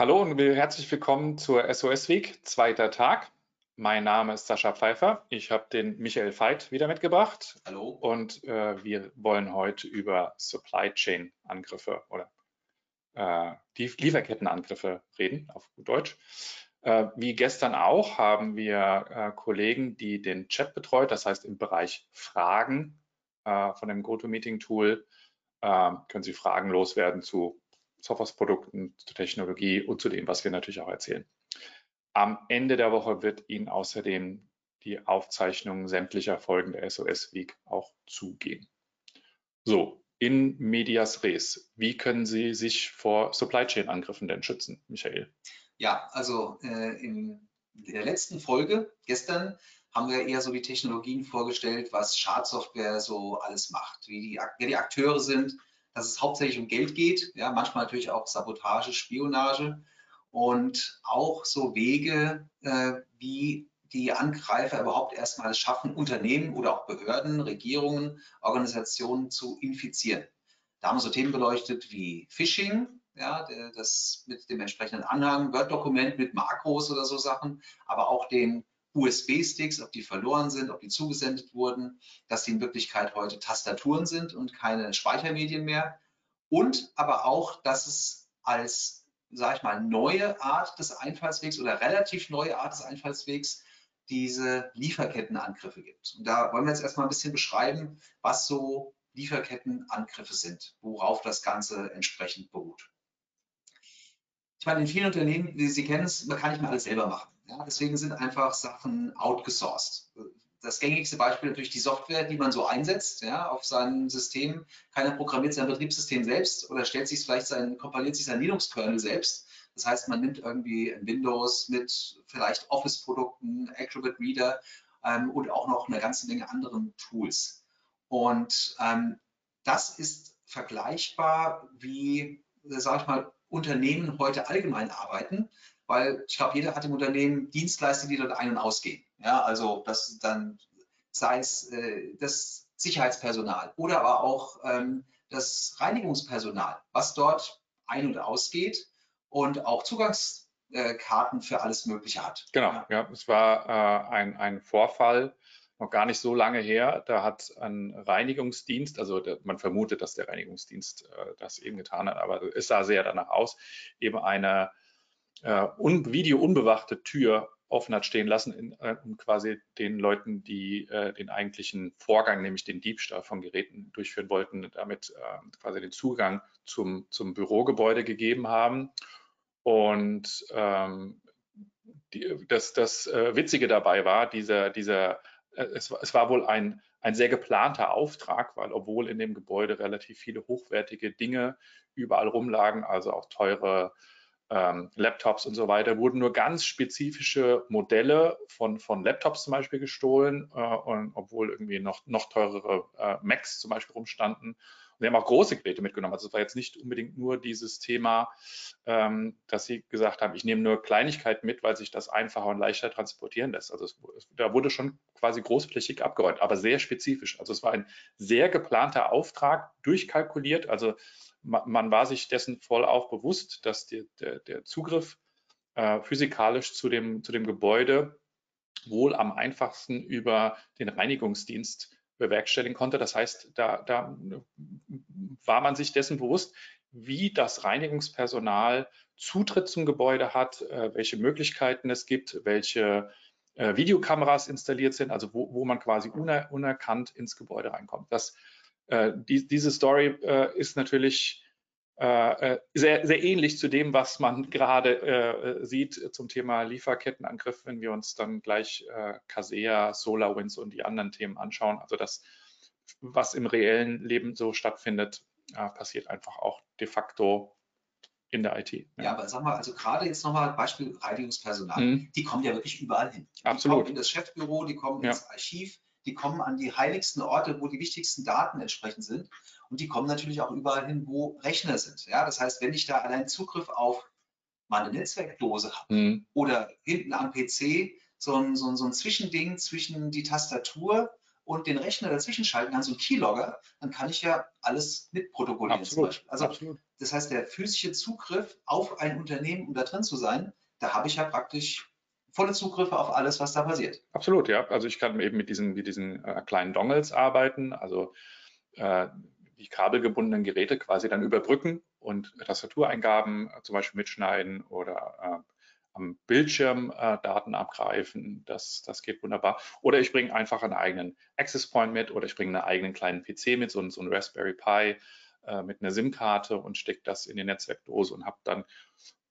Hallo und herzlich willkommen zur SOS Week, zweiter Tag. Mein Name ist Sascha Pfeiffer. Ich habe den Michael Veit wieder mitgebracht. Hallo. Und äh, wir wollen heute über Supply Chain Angriffe oder äh, die Lieferkettenangriffe reden, auf gut Deutsch. Äh, wie gestern auch haben wir äh, Kollegen, die den Chat betreut, das heißt im Bereich Fragen äh, von dem GoToMeeting-Tool äh, können Sie Fragen loswerden zu Softwareprodukten, zur Technologie und zu dem, was wir natürlich auch erzählen. Am Ende der Woche wird Ihnen außerdem die Aufzeichnung sämtlicher Folgen der SOS Week auch zugehen. So, in medias res. Wie können Sie sich vor Supply Chain Angriffen denn schützen, Michael? Ja, also äh, in der letzten Folge gestern haben wir eher so die Technologien vorgestellt, was Schadsoftware so alles macht, wie die, wer die Akteure sind, dass es hauptsächlich um Geld geht, ja, manchmal natürlich auch Sabotage, Spionage und auch so Wege, äh, wie die Angreifer überhaupt erstmal es schaffen, Unternehmen oder auch Behörden, Regierungen, Organisationen zu infizieren. Da haben wir so Themen beleuchtet wie Phishing, ja, das mit dem entsprechenden Anhang, Word-Dokument mit Makros oder so Sachen, aber auch den USB-Sticks, ob die verloren sind, ob die zugesendet wurden, dass die in Wirklichkeit heute Tastaturen sind und keine Speichermedien mehr. Und aber auch, dass es als, sage ich mal, neue Art des Einfallswegs oder relativ neue Art des Einfallswegs diese Lieferkettenangriffe gibt. Und da wollen wir jetzt erstmal ein bisschen beschreiben, was so Lieferkettenangriffe sind, worauf das Ganze entsprechend beruht. Ich meine, in vielen Unternehmen, wie Sie kennen man kann nicht mehr alles selber machen. Ja, deswegen sind einfach Sachen outgesourced. Das gängigste Beispiel natürlich die Software, die man so einsetzt, ja, auf seinem System. Keiner programmiert sein Betriebssystem selbst oder stellt sich vielleicht sein, kompiliert sich sein Linux-Kernel selbst. Das heißt, man nimmt irgendwie Windows mit vielleicht Office-Produkten, Acrobat Reader ähm, und auch noch eine ganze Menge anderen Tools. Und ähm, das ist vergleichbar wie, sage ich mal, Unternehmen heute allgemein arbeiten weil ich glaube, jeder hat im Unternehmen Dienstleister, die dort ein- und ausgehen. Ja, also das dann sei es äh, das Sicherheitspersonal oder aber auch ähm, das Reinigungspersonal, was dort ein- und ausgeht und auch Zugangskarten für alles Mögliche hat. Genau, ja, ja es war äh, ein, ein Vorfall, noch gar nicht so lange her. Da hat ein Reinigungsdienst, also man vermutet, dass der Reinigungsdienst äh, das eben getan hat, aber es sah sehr danach aus, eben eine äh, un Video unbewachte Tür offen hat stehen lassen, in, äh, um quasi den Leuten, die äh, den eigentlichen Vorgang, nämlich den Diebstahl von Geräten durchführen wollten, damit äh, quasi den Zugang zum, zum Bürogebäude gegeben haben. Und ähm, die, das, das äh, Witzige dabei war, dieser, dieser, es, es war wohl ein, ein sehr geplanter Auftrag, weil obwohl in dem Gebäude relativ viele hochwertige Dinge überall rumlagen, also auch teure ähm, Laptops und so weiter, wurden nur ganz spezifische Modelle von, von Laptops zum Beispiel gestohlen, äh, und, obwohl irgendwie noch, noch teurere äh, Macs zum Beispiel rumstanden. Und sie haben auch große Geräte mitgenommen. Also es war jetzt nicht unbedingt nur dieses Thema, ähm, dass sie gesagt haben, ich nehme nur Kleinigkeiten mit, weil sich das einfacher und leichter transportieren lässt. Also es, da wurde schon quasi großflächig abgeräumt, aber sehr spezifisch. Also es war ein sehr geplanter Auftrag, durchkalkuliert. Also man war sich dessen voll auch bewusst, dass die, der, der, Zugriff äh, physikalisch zu dem, zu dem Gebäude wohl am einfachsten über den Reinigungsdienst bewerkstelligen konnte. Das heißt, da, da war man sich dessen bewusst, wie das Reinigungspersonal Zutritt zum Gebäude hat, äh, welche Möglichkeiten es gibt, welche äh, Videokameras installiert sind, also wo, wo man quasi uner, unerkannt ins Gebäude reinkommt. Das äh, die, diese Story äh, ist natürlich sehr, sehr ähnlich zu dem, was man gerade äh, sieht zum Thema Lieferkettenangriff, wenn wir uns dann gleich äh, Casea, SolarWinds und die anderen Themen anschauen. Also das, was im reellen Leben so stattfindet, äh, passiert einfach auch de facto in der IT. Ja, ja aber sag mal, also gerade jetzt nochmal Beispiel Reinigungspersonal, mhm. die kommen ja wirklich überall hin. Die Absolut. kommen in das Chefbüro, die kommen ja. ins Archiv, die kommen an die heiligsten Orte, wo die wichtigsten Daten entsprechend sind. Und die kommen natürlich auch überall hin, wo Rechner sind. Ja, das heißt, wenn ich da allein Zugriff auf meine Netzwerkdose habe mhm. oder hinten am PC so ein, so, ein, so ein Zwischending zwischen die Tastatur und den Rechner dazwischen schalten kann, so ein Keylogger, dann kann ich ja alles mitprotokollieren Beispiel. Also Absolut. das heißt, der physische Zugriff auf ein Unternehmen, um da drin zu sein, da habe ich ja praktisch volle Zugriffe auf alles, was da passiert. Absolut, ja. Also ich kann eben mit diesen, mit diesen äh, kleinen Dongles arbeiten, also äh, die kabelgebundenen Geräte quasi dann überbrücken und Tastatureingaben äh, zum Beispiel mitschneiden oder äh, am Bildschirm äh, Daten abgreifen. Das, das geht wunderbar. Oder ich bringe einfach einen eigenen Access Point mit oder ich bringe einen eigenen kleinen PC mit, so, so einen Raspberry Pi äh, mit einer SIM-Karte und stecke das in die Netzwerkdose und habe dann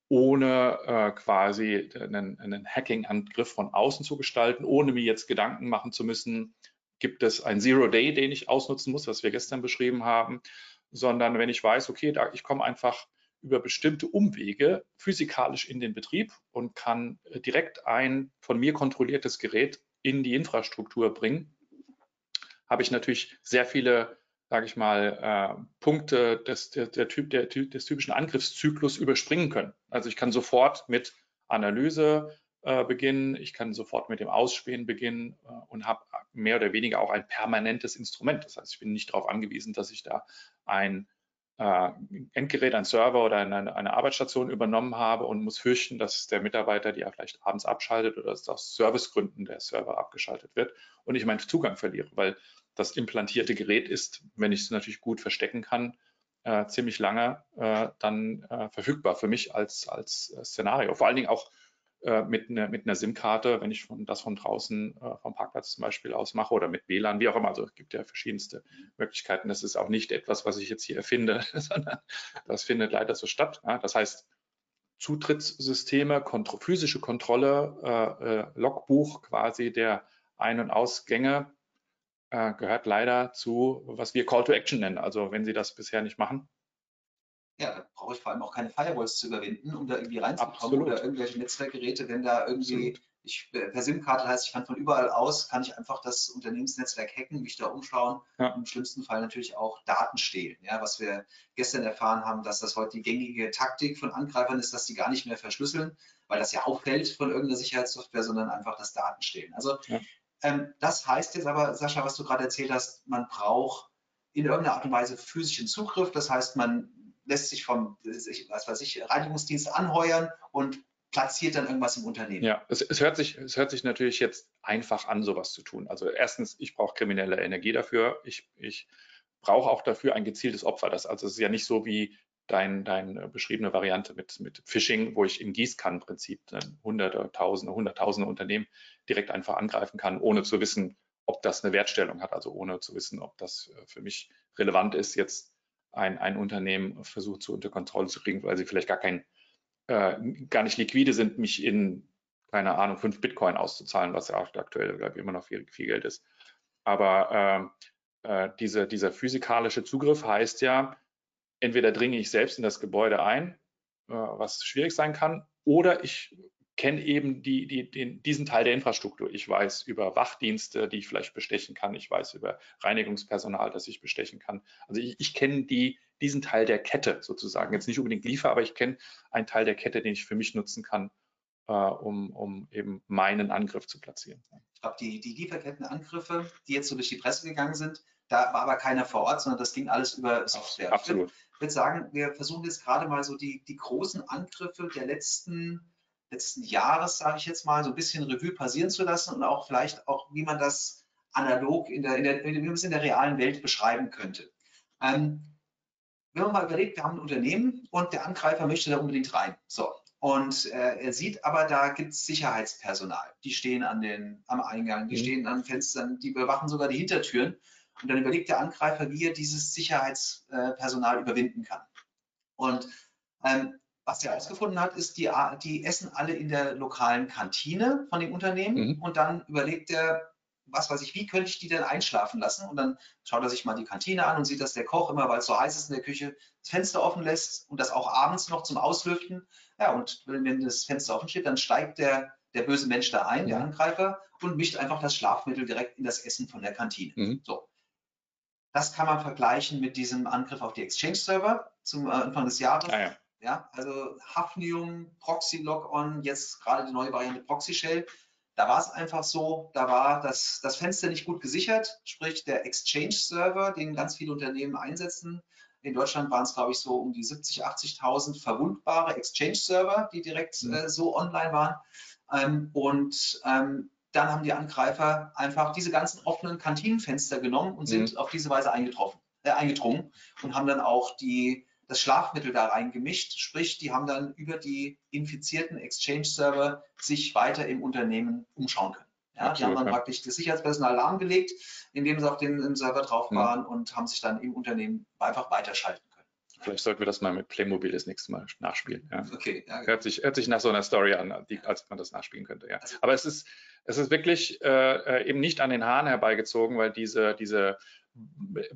ohne äh, quasi einen, einen Hacking-Angriff von außen zu gestalten, ohne mir jetzt Gedanken machen zu müssen, gibt es ein Zero-Day, den ich ausnutzen muss, was wir gestern beschrieben haben, sondern wenn ich weiß, okay, da, ich komme einfach über bestimmte Umwege physikalisch in den Betrieb und kann äh, direkt ein von mir kontrolliertes Gerät in die Infrastruktur bringen, habe ich natürlich sehr viele, sage ich mal, äh, Punkte des, der, der typ, der, des typischen Angriffszyklus überspringen können. Also ich kann sofort mit Analyse äh, beginnen, ich kann sofort mit dem Ausspähen beginnen äh, und habe mehr oder weniger auch ein permanentes Instrument. Das heißt, ich bin nicht darauf angewiesen, dass ich da ein äh, Endgerät, ein Server oder eine, eine, Arbeitsstation übernommen habe und muss fürchten, dass der Mitarbeiter die ja vielleicht abends abschaltet oder dass aus Servicegründen der Server abgeschaltet wird und ich meinen Zugang verliere, weil das implantierte Gerät ist, wenn ich es natürlich gut verstecken kann, äh, ziemlich lange äh, dann äh, verfügbar für mich als, als äh, Szenario. Vor allen Dingen auch äh, mit, ne, mit einer SIM-Karte, wenn ich von, das von draußen äh, vom Parkplatz zum Beispiel aus mache oder mit WLAN, wie auch immer. Also es gibt ja verschiedenste Möglichkeiten. Das ist auch nicht etwas, was ich jetzt hier erfinde, sondern das findet leider so statt. Ja? Das heißt, Zutrittssysteme, kontro physische Kontrolle, Logbuch quasi der Ein- und Ausgänge äh, gehört leider zu, was wir Call to Action nennen. Also wenn Sie das bisher nicht machen, ja, da brauche ich vor allem auch keine Firewalls zu überwinden, um da irgendwie reinzukommen Absolut. oder irgendwelche Netzwerkgeräte, wenn da irgendwie Absolut. ich äh, per SIM-Karte heißt, ich kann von überall aus, kann ich einfach das Unternehmensnetzwerk hacken, mich da umschauen ja. und im schlimmsten Fall natürlich auch Daten stehlen. Ja, was wir gestern erfahren haben, dass das heute die gängige Taktik von Angreifern ist, dass sie gar nicht mehr verschlüsseln, weil das ja auffällt von irgendeiner Sicherheitssoftware, sondern einfach das Daten stehlen. Also ja. Ähm, das heißt jetzt aber, Sascha, was du gerade erzählt hast, man braucht in irgendeiner Art und Weise physischen Zugriff. Das heißt, man lässt sich vom was weiß ich, Reinigungsdienst anheuern und platziert dann irgendwas im Unternehmen. Ja, es, es, hört sich, es hört sich natürlich jetzt einfach an, sowas zu tun. Also erstens, ich brauche kriminelle Energie dafür. Ich, ich brauche auch dafür ein gezieltes Opfer. Das, also es ist ja nicht so wie dein, deine beschriebene Variante mit, mit Phishing, wo ich im Gießkannenprinzip hunderte, tausende, hunderttausende Unternehmen direkt einfach angreifen kann, ohne zu wissen, ob das eine Wertstellung hat, also ohne zu wissen, ob das äh, für mich relevant ist, jetzt ein, ein Unternehmen versucht zu unter Kontrolle zu kriegen, weil sie vielleicht gar kein, äh, gar nicht liquide sind, mich in, keine Ahnung, fünf Bitcoin auszuzahlen, was ja aktuell, glaube ich, immer noch viel, viel Geld ist. Aber äh, äh, diese, dieser physikalische Zugriff heißt ja, entweder dringe ich selbst in das Gebäude ein, äh, was schwierig sein kann, oder ich kenne eben die, die, den, diesen Teil der Infrastruktur. Ich weiß über Wachdienste, die ich vielleicht bestechen kann. Ich weiß über Reinigungspersonal, das ich bestechen kann. Also ich, ich kenne die, diesen Teil der Kette sozusagen. Jetzt nicht unbedingt Liefer, aber ich kenne einen Teil der Kette, den ich für mich nutzen kann, äh, um, um eben meinen Angriff zu platzieren. Ich glaube, die, die Lieferkettenangriffe, die jetzt so durch die Presse gegangen sind, da war aber keiner vor Ort, sondern das ging alles über Software. Absolut. Ich würde sagen, wir versuchen jetzt gerade mal so die, die großen Angriffe der letzten letzten Jahres, sage ich jetzt mal, so ein bisschen Revue passieren zu lassen und auch vielleicht auch, wie man das analog in der, in der, wie man es in der realen Welt beschreiben könnte. Ähm, wenn man mal überlegt, wir haben ein Unternehmen und der Angreifer möchte da unbedingt rein. So. Und äh, er sieht aber, da gibt es Sicherheitspersonal. Die stehen an den, am Eingang, die mhm. stehen an Fenstern, die bewachen sogar die Hintertüren. Und dann überlegt der Angreifer, wie er dieses Sicherheitspersonal überwinden kann. Und ähm, was er herausgefunden hat, ist, die, die essen alle in der lokalen Kantine von dem Unternehmen mhm. und dann überlegt er, was weiß ich, wie könnte ich die denn einschlafen lassen? Und dann schaut er sich mal die Kantine an und sieht, dass der Koch immer, weil es so heiß ist in der Küche, das Fenster offen lässt und das auch abends noch zum Auslüften. Ja, und wenn das Fenster offen steht, dann steigt der, der böse Mensch da ein, mhm. der Angreifer, und mischt einfach das Schlafmittel direkt in das Essen von der Kantine. Mhm. So. Das kann man vergleichen mit diesem Angriff auf die Exchange-Server zum Anfang des Jahres. Ah, ja ja, also Hafnium, Proxy Logon, jetzt gerade die neue Variante Proxy Shell. Da war es einfach so, da war das, das Fenster nicht gut gesichert, sprich der Exchange-Server, den ganz viele Unternehmen einsetzen. In Deutschland waren es, glaube ich, so um die 70.000, 80.000 verwundbare Exchange-Server, die direkt mhm. äh, so online waren. Ähm, und ähm, dann haben die Angreifer einfach diese ganzen offenen Kantinenfenster genommen und sind mhm. auf diese Weise eingetroffen, äh, eingedrungen und haben dann auch die, das Schlafmittel da reingemischt. Sprich, die haben dann über die infizierten Exchange-Server sich weiter im Unternehmen umschauen können. Ja, Absolut, die haben dann ja. praktisch das Sicherheitspersonal lahmgelegt, indem sie auf den Server drauf mhm. waren mhm. und haben sich dann im Unternehmen einfach weiterschalten. Vielleicht sollten wir das mal mit Playmobil das nächste Mal nachspielen. Ja. Okay. Ja, hört, sich, hört sich nach so einer Story an, die, als man das nachspielen könnte. Ja. Also Aber es ist, es ist wirklich äh, eben nicht an den Haaren herbeigezogen, weil diese, diese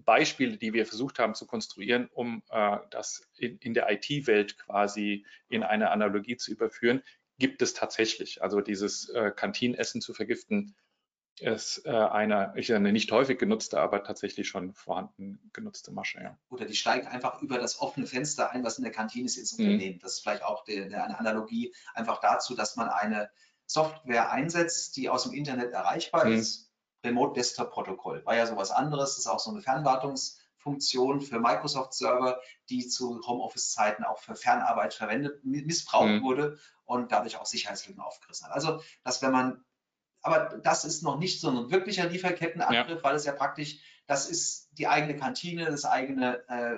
Beispiele, die wir versucht haben zu konstruieren, um äh, das in, in der IT-Welt quasi in eine Analogie zu überführen, gibt es tatsächlich. Also dieses äh, Kantinenessen zu vergiften, ist äh, eine, ich eine nicht häufig genutzte, aber tatsächlich schon vorhanden genutzte Masche. Ja. Oder die steigen einfach über das offene Fenster ein, was in der Kantine ist, ins mhm. Unternehmen. Das ist vielleicht auch die, eine Analogie einfach dazu, dass man eine Software einsetzt, die aus dem Internet erreichbar mhm. ist. Remote Desktop Protokoll war ja sowas anderes. Das ist auch so eine Fernwartungsfunktion für Microsoft Server, die zu Homeoffice-Zeiten auch für Fernarbeit verwendet, missbraucht mhm. wurde und dadurch auch Sicherheitslücken aufgerissen hat. Also, dass wenn man aber das ist noch nicht so ein wirklicher Lieferkettenangriff, ja. weil es ja praktisch, das ist die eigene Kantine, das eigene, äh,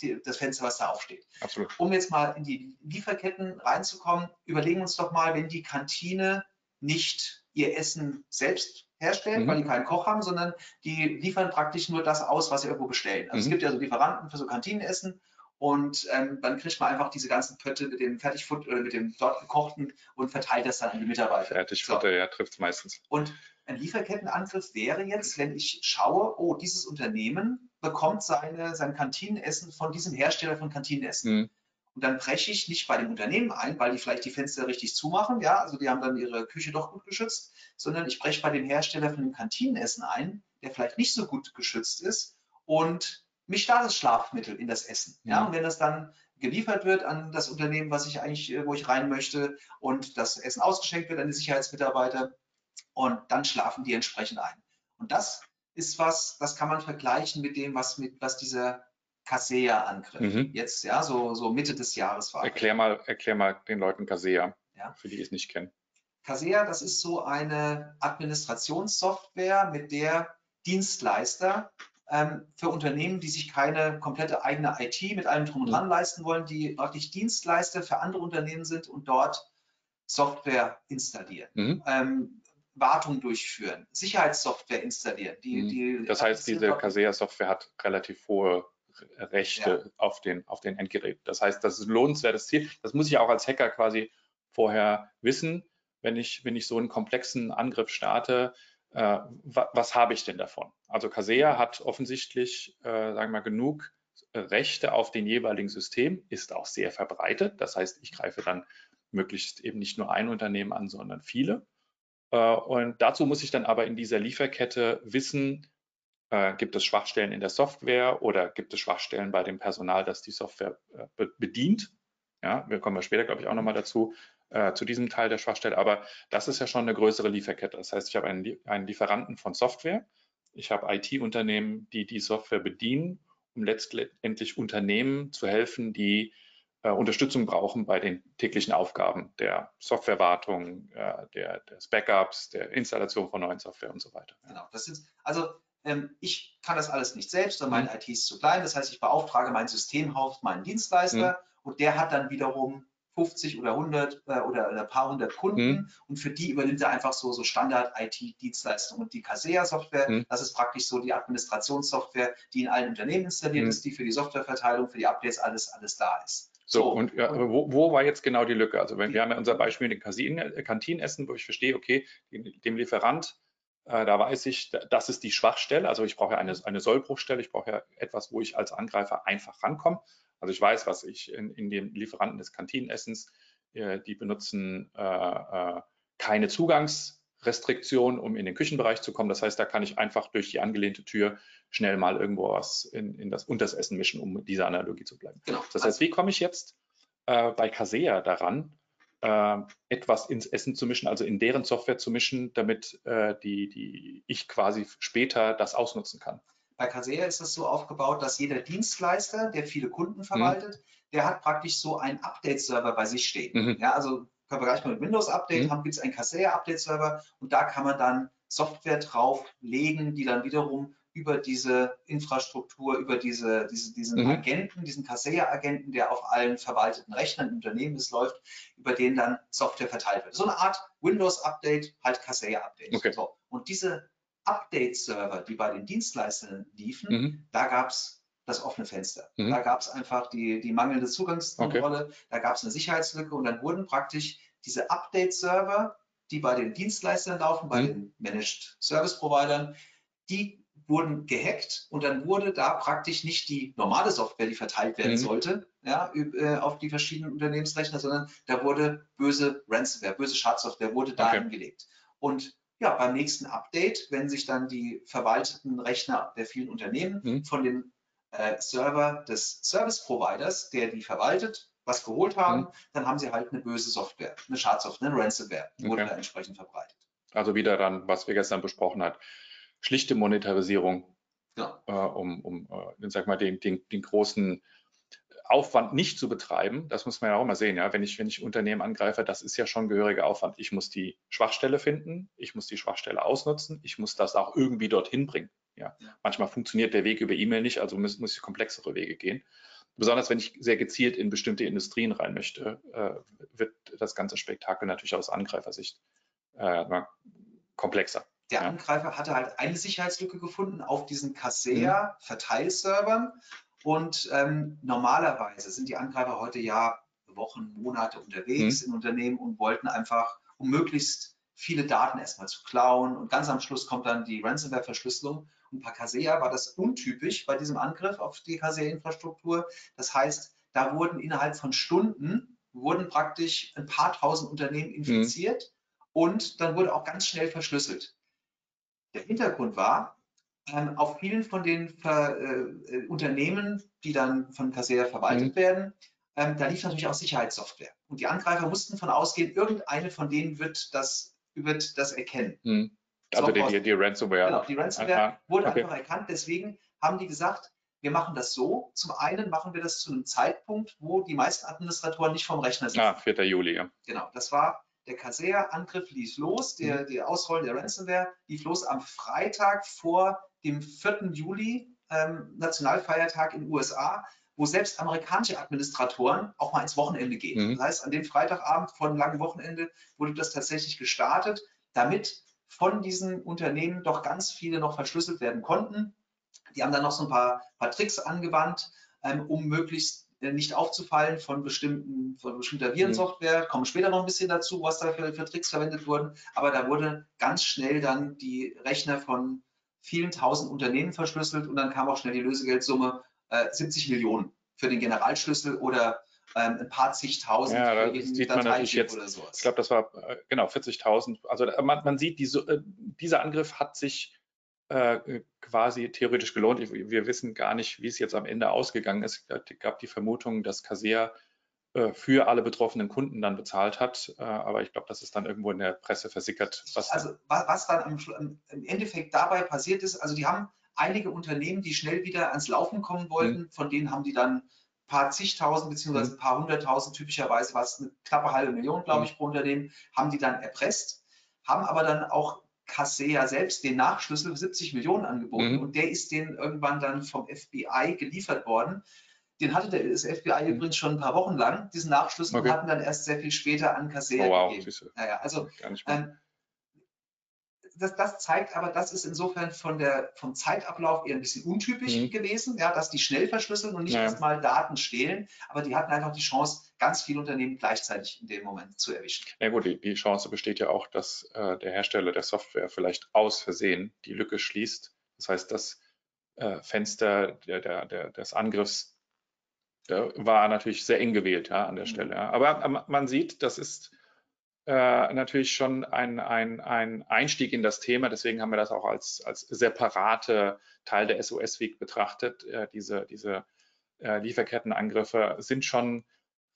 die, das Fenster, was da aufsteht. Absolut. Um jetzt mal in die Lieferketten reinzukommen, überlegen wir uns doch mal, wenn die Kantine nicht ihr Essen selbst herstellt, mhm. weil die keinen Koch haben, sondern die liefern praktisch nur das aus, was sie irgendwo bestellen. Also mhm. es gibt ja so Lieferanten für so Kantinenessen und ähm, dann kriegt man einfach diese ganzen Pötte mit dem Fertigfutter oder mit dem dort gekochten und verteilt das dann an die Mitarbeiter. Fertigfutter, so. ja, trifft es meistens. Und ein Lieferkettenangriff wäre jetzt, wenn ich schaue, oh, dieses Unternehmen bekommt seine, sein Kantinenessen von diesem Hersteller von Kantinenessen. Mhm. Und dann breche ich nicht bei dem Unternehmen ein, weil die vielleicht die Fenster richtig zumachen, ja, also die haben dann ihre Küche doch gut geschützt, sondern ich breche bei dem Hersteller von dem Kantinenessen ein, der vielleicht nicht so gut geschützt ist und mich da das Schlafmittel in das Essen. Ja, und wenn das dann geliefert wird an das Unternehmen, was ich eigentlich, äh, wo ich rein möchte und das Essen ausgeschenkt wird an die Sicherheitsmitarbeiter und dann schlafen die entsprechend ein. Und das ist was, das kann man vergleichen mit dem, was mit, was dieser Kaseya-Angriff mhm. jetzt, ja, so, so Mitte des Jahres war. Erklär mal, erklär mal den Leuten Kaseya, ja. für die, die es nicht kennen. Kaseya, das ist so eine Administrationssoftware, mit der Dienstleister für Unternehmen, die sich keine komplette eigene IT mit allem drum und dran mhm. leisten wollen, die praktisch Dienstleister für andere Unternehmen sind und dort Software installieren. Mhm. Ähm, Wartung durchführen, Sicherheitssoftware installieren. Die, mhm. die das heißt, diese Casea-Software hat relativ hohe Rechte ja. auf, den, auf den Endgerät. Das heißt, das ist ein lohnenswertes Ziel. Das muss ich auch als Hacker quasi vorher wissen, wenn ich, wenn ich so einen komplexen Angriff starte, äh, was habe ich denn davon? Also Casea hat offensichtlich, äh, sagen wir mal, genug Rechte auf den jeweiligen System, ist auch sehr verbreitet. Das heißt, ich greife dann möglichst eben nicht nur ein Unternehmen an, sondern viele. Äh, und dazu muss ich dann aber in dieser Lieferkette wissen, äh, gibt es Schwachstellen in der Software oder gibt es Schwachstellen bei dem Personal, das die Software äh, bedient? Ja, wir kommen ja später, glaube ich, auch nochmal dazu äh, zu diesem Teil der Schwachstelle. Aber das ist ja schon eine größere Lieferkette. Das heißt, ich habe einen, einen Lieferanten von Software. Ich habe IT-Unternehmen, die die Software bedienen, um letztendlich Unternehmen zu helfen, die äh, Unterstützung brauchen bei den täglichen Aufgaben der Softwarewartung, äh, der, des Backups, der Installation von neuen Software und so weiter. Genau, das ist, also ähm, ich kann das alles nicht selbst, sondern meine mhm. IT ist zu klein. Das heißt, ich beauftrage mein Systemhaus, meinen Dienstleister mhm. und der hat dann wiederum 50 oder 100 äh, oder ein paar hundert Kunden mhm. und für die übernimmt er einfach so, so Standard-IT-Dienstleistungen. Und die Casea-Software, mhm. das ist praktisch so die Administrationssoftware, die in allen Unternehmen installiert mhm. ist, die für die Softwareverteilung, für die Updates alles, alles da ist. So, so und, ja, wo, wo, war jetzt genau die Lücke? Also wenn wir haben ja unser Beispiel mit den Kantinenessen, wo ich verstehe, okay, dem Lieferant äh, da weiß ich, das ist die Schwachstelle. Also ich brauche ja eine, eine Sollbruchstelle. Ich brauche ja etwas, wo ich als Angreifer einfach rankomme. Also ich weiß, was ich in, in dem Lieferanten des Kantinenessens, äh, die benutzen äh, äh, keine Zugangsrestriktion, um in den Küchenbereich zu kommen. Das heißt, da kann ich einfach durch die angelehnte Tür schnell mal irgendwo was in, in das unter das Essen mischen, um dieser Analogie zu bleiben. Genau. Das heißt, wie komme ich jetzt äh, bei Casea daran, äh, etwas ins Essen zu mischen, also in deren Software zu mischen, damit äh, die, die ich quasi später das ausnutzen kann. Bei Kaseya ist es so aufgebaut, dass jeder Dienstleister, der viele Kunden verwaltet, mhm. der hat praktisch so einen Update-Server bei sich stehen. Mhm. Ja, also können wir gleich mal mit Windows Update mhm. haben, gibt es einen Kaseya Update Server und da kann man dann Software drauflegen, die dann wiederum über diese Infrastruktur, über diese, diese diesen mhm. Agenten, diesen Kaseya-Agenten, der auf allen verwalteten Rechnern im Unternehmen ist, läuft, über den dann Software verteilt wird. So eine Art Windows-Update, halt Kaseya-Update. Okay. So. Und diese Update-Server, die bei den Dienstleistern liefen, mhm. da gab es das offene Fenster. Mhm. Da gab es einfach die, die mangelnde Zugangskontrolle, okay. da gab es eine Sicherheitslücke und dann wurden praktisch diese Update-Server, die bei den Dienstleistern laufen, bei mhm. den Managed Service Providern, die wurden gehackt und dann wurde da praktisch nicht die normale Software, die verteilt werden mhm. sollte, ja, äh, auf die verschiedenen Unternehmensrechner, sondern da wurde böse Ransomware, böse Schadsoftware wurde da okay. hingelegt. Und ja, beim nächsten Update, wenn sich dann die verwalteten Rechner der vielen Unternehmen mhm. von dem äh, Server des Service Providers, der die verwaltet, was geholt haben, mhm. dann haben sie halt eine böse Software, eine Schadsoftware, eine Ransomware, wurde okay. da entsprechend verbreitet. Also wieder dann, was wir gestern besprochen haben schlichte Monetarisierung, ja. äh, um, um äh, sag mal, den, den, den großen Aufwand nicht zu betreiben, das muss man ja auch mal sehen, ja, wenn ich, wenn ich Unternehmen angreife, das ist ja schon gehöriger Aufwand. Ich muss die Schwachstelle finden, ich muss die Schwachstelle ausnutzen, ich muss das auch irgendwie dorthin bringen. Ja. Manchmal funktioniert der Weg über E-Mail nicht, also muss, muss ich komplexere Wege gehen. Besonders wenn ich sehr gezielt in bestimmte Industrien rein möchte, äh, wird das ganze Spektakel natürlich aus Angreifersicht äh, komplexer. Der ja. Angreifer hatte halt eine Sicherheitslücke gefunden auf diesen Kaseya-Verteilservern. Und ähm, normalerweise sind die Angreifer heute ja Wochen, Monate unterwegs mhm. in Unternehmen und wollten einfach, um möglichst viele Daten erstmal zu klauen. Und ganz am Schluss kommt dann die Ransomware-Verschlüsselung. Und bei Kaseya war das untypisch bei diesem Angriff auf die Kaseya-Infrastruktur. Das heißt, da wurden innerhalb von Stunden wurden praktisch ein paar tausend Unternehmen mhm. infiziert mhm. und dann wurde auch ganz schnell verschlüsselt. Der Hintergrund war, ähm, auf vielen von den Ver, äh, Unternehmen, die dann von Kaseya verwaltet mhm. werden, ähm, da lief natürlich auch Sicherheitssoftware. Und die Angreifer mussten von ausgehen, irgendeine von denen wird das, wird das erkennen. Mhm. Also die, die, die, Ransomware. Genau, die Ransomware ah, wurde okay. einfach erkannt. Deswegen haben die gesagt, wir machen das so. Zum einen machen wir das zu einem Zeitpunkt, wo die meisten Administratoren nicht vom Rechner sind. Ah, 4. Juli, ja. Genau, das war der Kaseya-Angriff lief los, der, mhm. der Ausrollen der Ransomware lief los am Freitag vor dem 4. Juli, ähm, Nationalfeiertag in den USA, wo selbst amerikanische Administratoren auch mal ins Wochenende gehen. Mhm. Das heißt, an dem Freitagabend vor einem langen Wochenende wurde das tatsächlich gestartet, damit von diesen Unternehmen doch ganz viele noch verschlüsselt werden konnten. Die haben dann noch so ein paar, paar Tricks angewandt, ähm, um möglichst äh, nicht aufzufallen von, bestimmten, von bestimmter Virensoftware. Kommen später noch ein bisschen dazu, was da für, für Tricks verwendet wurden. Aber da wurde ganz schnell dann die Rechner von vielen tausend Unternehmen verschlüsselt und dann kam auch schnell die Lösegeldsumme äh, 70 Millionen für den Generalschlüssel oder ähm, ein paar zigtausend ja, da sieht man natürlich jetzt, oder sowas. Ich glaube, das war äh, genau 40.000. Also man, man sieht, diese, äh, dieser Angriff hat sich äh, quasi theoretisch gelohnt. Wir wissen gar nicht, wie es jetzt am Ende ausgegangen ist. Es gab die Vermutung, dass äh, für alle betroffenen Kunden dann bezahlt hat. Äh, aber ich glaube, das ist dann irgendwo in der Presse versickert. Was also was dann im Endeffekt dabei passiert ist, also die haben einige Unternehmen, die schnell wieder ans Laufen kommen wollten, mhm. von denen haben die dann ein paar zigtausend beziehungsweise mhm. ein paar hunderttausend, typischerweise war es eine knappe halbe Million, glaube mhm. ich, pro Unternehmen, haben die dann erpresst, haben aber dann auch Kaseya selbst den Nachschlüssel 70 Millionen angeboten mhm. und der ist denen irgendwann dann vom FBI geliefert worden. Den hatte der, das FBI mhm. übrigens schon ein paar Wochen lang, diesen Nachschlüssel, okay. hatten dann erst sehr viel später an Kaseya oh, wow. gegeben. Naja, also ähm, das, das, zeigt aber, das ist insofern von der, vom Zeitablauf eher ein bisschen untypisch mhm. gewesen, ja, dass die schnell verschlüsseln und nicht ja. erstmal Daten stehlen, aber die hatten einfach die Chance, ganz viele Unternehmen gleichzeitig in dem Moment zu erwischen. Ja gut, die, die Chance besteht ja auch, dass äh, der Hersteller der Software vielleicht aus Versehen die Lücke schließt. Das heißt, das äh, Fenster der, der, der, des Angriffs war natürlich sehr eng gewählt ja, an der mhm. Stelle. Ja. Aber man sieht, das ist äh, natürlich schon ein, ein, ein Einstieg in das Thema. Deswegen haben wir das auch als, als separate Teil der SOS-Week betrachtet. Äh, diese diese äh, Lieferkettenangriffe sind schon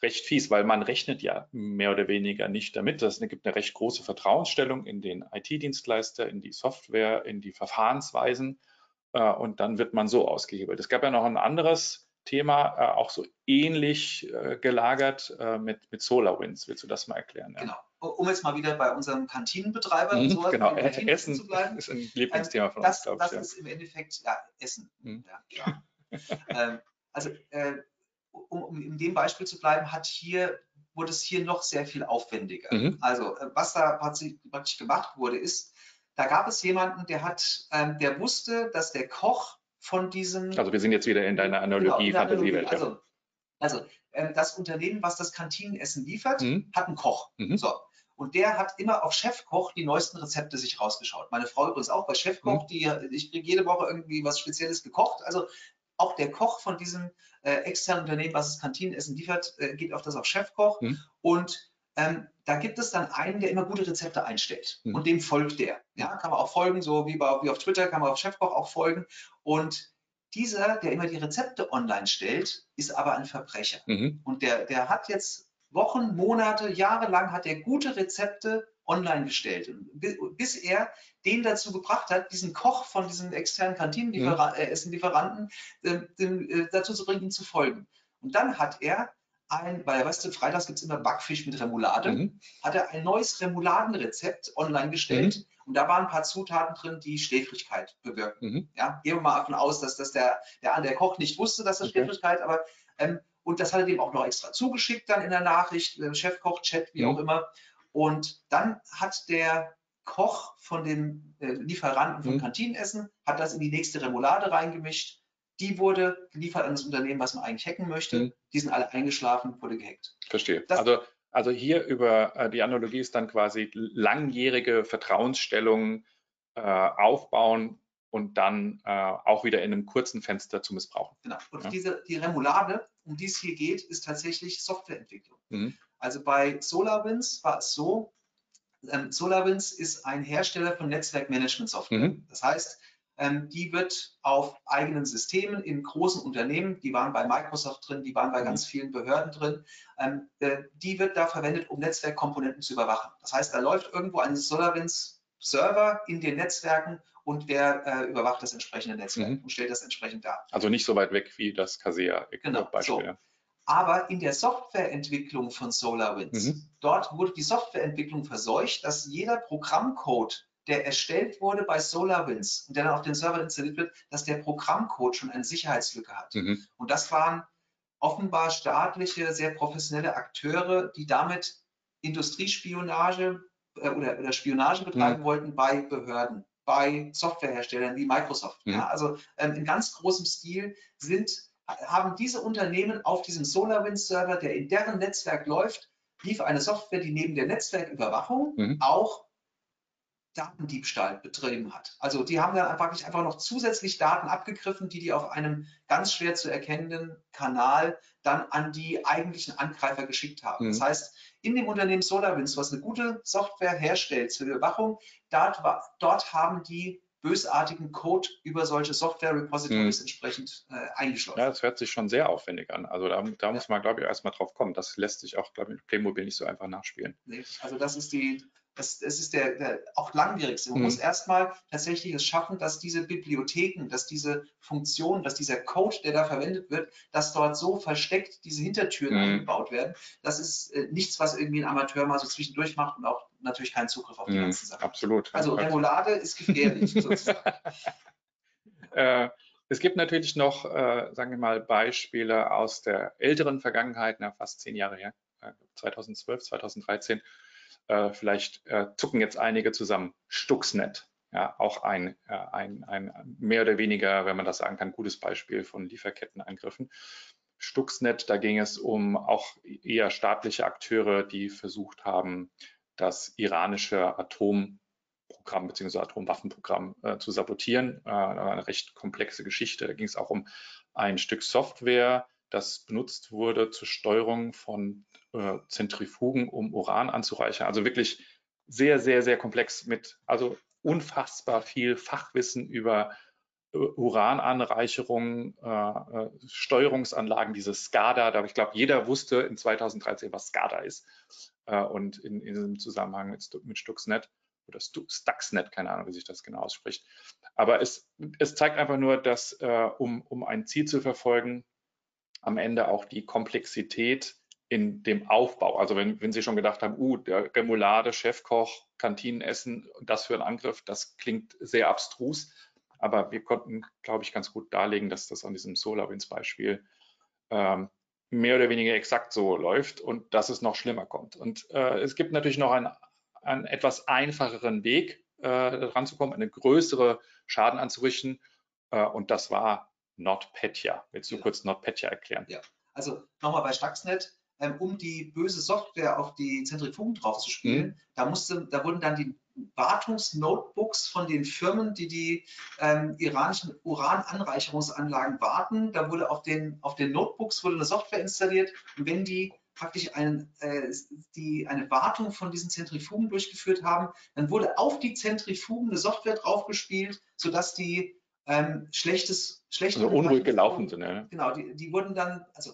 recht fies, weil man rechnet ja mehr oder weniger nicht damit. Das gibt eine recht große Vertrauensstellung in den IT-Dienstleister, in die Software, in die Verfahrensweisen äh, und dann wird man so ausgehebelt. Es gab ja noch ein anderes Thema, äh, auch so ähnlich äh, gelagert äh, mit, mit SolarWinds. Willst du das mal erklären? Ja? Genau. Um jetzt mal wieder bei unserem Kantinenbetreiber mhm, sowas, genau. Essen zu bleiben. ist ein Lieblingsthema von das, uns, Das ich, ist ja. im Endeffekt, ja, Essen. Mhm. Ja, ähm, also äh, um, um, in dem Beispiel zu bleiben, hat hier, wurde es hier noch sehr viel aufwendiger. Mhm. Also äh, was da praktisch gemacht wurde, ist, da gab es jemanden, der hat, ähm, der wusste, dass der Koch von diesem. Also wir sind jetzt wieder in deiner Analogie, genau, Fantasiewelt. Also, also ähm, das Unternehmen, was das Kantinenessen liefert, mhm. hat einen Koch. Mhm. So. Und der hat immer auf Chefkoch die neuesten Rezepte sich rausgeschaut. Meine Frau übrigens auch bei Chefkoch, mhm. die, ich kriege jede Woche irgendwie was Spezielles gekocht. Also auch der Koch von diesem äh, externen Unternehmen, was das Kantinenessen liefert, äh, geht auf das auf Chefkoch. Mhm. Und ähm, da gibt es dann einen, der immer gute Rezepte einstellt mhm. und dem folgt der. Ja, kann man auch folgen, so wie, bei, wie auf Twitter kann man auf Chefkoch auch folgen. Und dieser, der immer die Rezepte online stellt, ist aber ein Verbrecher. Mhm. Und der, der hat jetzt Wochen, Monate, Jahre lang hat er gute Rezepte online gestellt, bis er den dazu gebracht hat, diesen Koch von diesem externen Kantinenlieferanten mhm. äh, äh, dazu zu bringen, ihm zu folgen. Und dann hat er ein, weil weißt du, freitags gibt es immer Backfisch mit Remoulade, mhm. hat er ein neues Remouladenrezept online gestellt. Mhm. Und da waren ein paar Zutaten drin, die Schläfrigkeit bewirken. Mhm. Ja, gehen wir mal davon aus, dass das der, der, der Koch nicht wusste, dass das okay. Schläfrigkeit, aber ähm, und das hat er dem auch noch extra zugeschickt dann in der Nachricht, äh, Chefkoch-Chat, wie auch immer. Und dann hat der Koch von dem äh, Lieferanten von mhm. Kantinenessen, hat das in die nächste Remoulade reingemischt die wurde geliefert an das Unternehmen, was man eigentlich hacken möchte. Mhm. Die sind alle eingeschlafen, wurde gehackt. Verstehe. Das also, also hier über äh, die Analogie ist dann quasi langjährige Vertrauensstellungen äh, aufbauen und dann äh, auch wieder in einem kurzen Fenster zu missbrauchen. Genau. Und ja. diese, die Remoulade, um die es hier geht, ist tatsächlich Softwareentwicklung. Mhm. Also bei SolarWinds war es so, ähm, SolarWinds ist ein Hersteller von Netzwerkmanagement-Software. Mhm. Das heißt, die wird auf eigenen Systemen in großen Unternehmen, die waren bei Microsoft drin, die waren bei mhm. ganz vielen Behörden drin, ähm, äh, die wird da verwendet, um Netzwerkkomponenten zu überwachen. Das heißt, da läuft irgendwo ein SolarWinds Server in den Netzwerken und der äh, überwacht das entsprechende Netzwerk mhm. und stellt das entsprechend dar. Also nicht so weit weg wie das Casea genau, Beispiel. So. Aber in der Softwareentwicklung von SolarWinds, mhm. dort wurde die Softwareentwicklung verseucht, dass jeder Programmcode, der erstellt wurde bei SolarWinds und der dann auf den Server installiert wird, dass der Programmcode schon eine Sicherheitslücke hat. Mhm. Und das waren offenbar staatliche, sehr professionelle Akteure, die damit Industriespionage äh, oder, oder, Spionage betreiben mhm. wollten bei Behörden, bei Softwareherstellern wie Microsoft. Mhm. Ja, also ähm, in ganz großem Stil sind, haben diese Unternehmen auf diesem SolarWinds-Server, der in deren Netzwerk läuft, lief eine Software, die neben der Netzwerküberwachung mhm. auch Datendiebstahl betrieben hat. Also die haben dann einfach nicht einfach noch zusätzlich Daten abgegriffen, die die auf einem ganz schwer zu erkennenden Kanal dann an die eigentlichen Angreifer geschickt haben. Mhm. Das heißt, in dem Unternehmen SolarWinds, was eine gute Software herstellt zur Überwachung, dort, dort haben die bösartigen Code über solche Software-Repositories mhm. entsprechend äh, eingeschlossen. Ja, das hört sich schon sehr aufwendig an. Also da, da muss man, glaube ich, erstmal drauf kommen. Das lässt sich auch, glaube ich, mit Playmobil nicht so einfach nachspielen. Nee, also das ist die, das, das ist der, der auch langwierigste. Man mhm. muss erstmal tatsächlich es schaffen, dass diese Bibliotheken, dass diese Funktionen, dass dieser Code, der da verwendet wird, dass dort so versteckt diese Hintertüren mhm. eingebaut werden. Das ist äh, nichts, was irgendwie ein Amateur mal so zwischendurch macht und auch natürlich keinen Zugriff auf die mhm. ganzen Sachen. Absolut. Also Remoulade ist gefährlich sozusagen. Äh, es gibt natürlich noch, äh, sagen wir mal, Beispiele aus der älteren Vergangenheit, na, fast zehn Jahre her, 2012, äh, 2013, äh, vielleicht äh, zucken jetzt einige zusammen. Stuxnet, ja, auch ein, äh, ein, ein mehr oder weniger, wenn man das sagen kann, gutes Beispiel von Lieferkettenangriffen. Stuxnet, da ging es um auch eher staatliche Akteure, die versucht haben, das iranische Atomprogramm bzw. Atomwaffenprogramm äh, zu sabotieren. Äh, eine recht komplexe Geschichte. Da ging es auch um ein Stück Software, das benutzt wurde zur Steuerung von äh, Zentrifugen, um Uran anzureichern. Also wirklich sehr, sehr, sehr komplex mit, also unfassbar viel Fachwissen über Urananreicherung, äh, Steuerungsanlagen, dieses SCADA, da ich glaube, jeder wusste in 2013, was SCADA ist. Äh, und in, in diesem Zusammenhang mit, mit Stuxnet oder Stuxnet, keine Ahnung, wie sich das genau ausspricht. Aber es, es zeigt einfach nur, dass äh, um, um ein Ziel zu verfolgen, am Ende auch die Komplexität in dem Aufbau. Also wenn, wenn Sie schon gedacht haben, uh, der Remoulade, Chefkoch, Kantinenessen, das für einen Angriff, das klingt sehr abstrus. Aber wir konnten, glaube ich, ganz gut darlegen, dass das an diesem SolarWinds-Beispiel ähm, mehr oder weniger exakt so läuft und dass es noch schlimmer kommt. Und äh, es gibt natürlich noch einen, einen etwas einfacheren Weg, äh, ranzukommen, eine größere Schaden anzurichten. Äh, und das war NotPetya. Willst du ja. kurz NotPetya erklären? Ja, also nochmal bei Stuxnet ähm, um die böse Software auf die Zentrifugen draufzuspielen. Mhm. Da, musste, da wurden dann die Wartungsnotebooks von den Firmen, die die ähm, iranischen Urananreicherungsanlagen warten. Da wurde auf den, auf den Notebooks wurde eine Software installiert und wenn die praktisch ein, äh, die eine Wartung von diesen Zentrifugen durchgeführt haben, dann wurde auf die Zentrifugen eine Software draufgespielt, sodass die ähm, schlechtes, schlechte also unruhig gelaufen sind. Ja. Genau, die, die wurden dann, also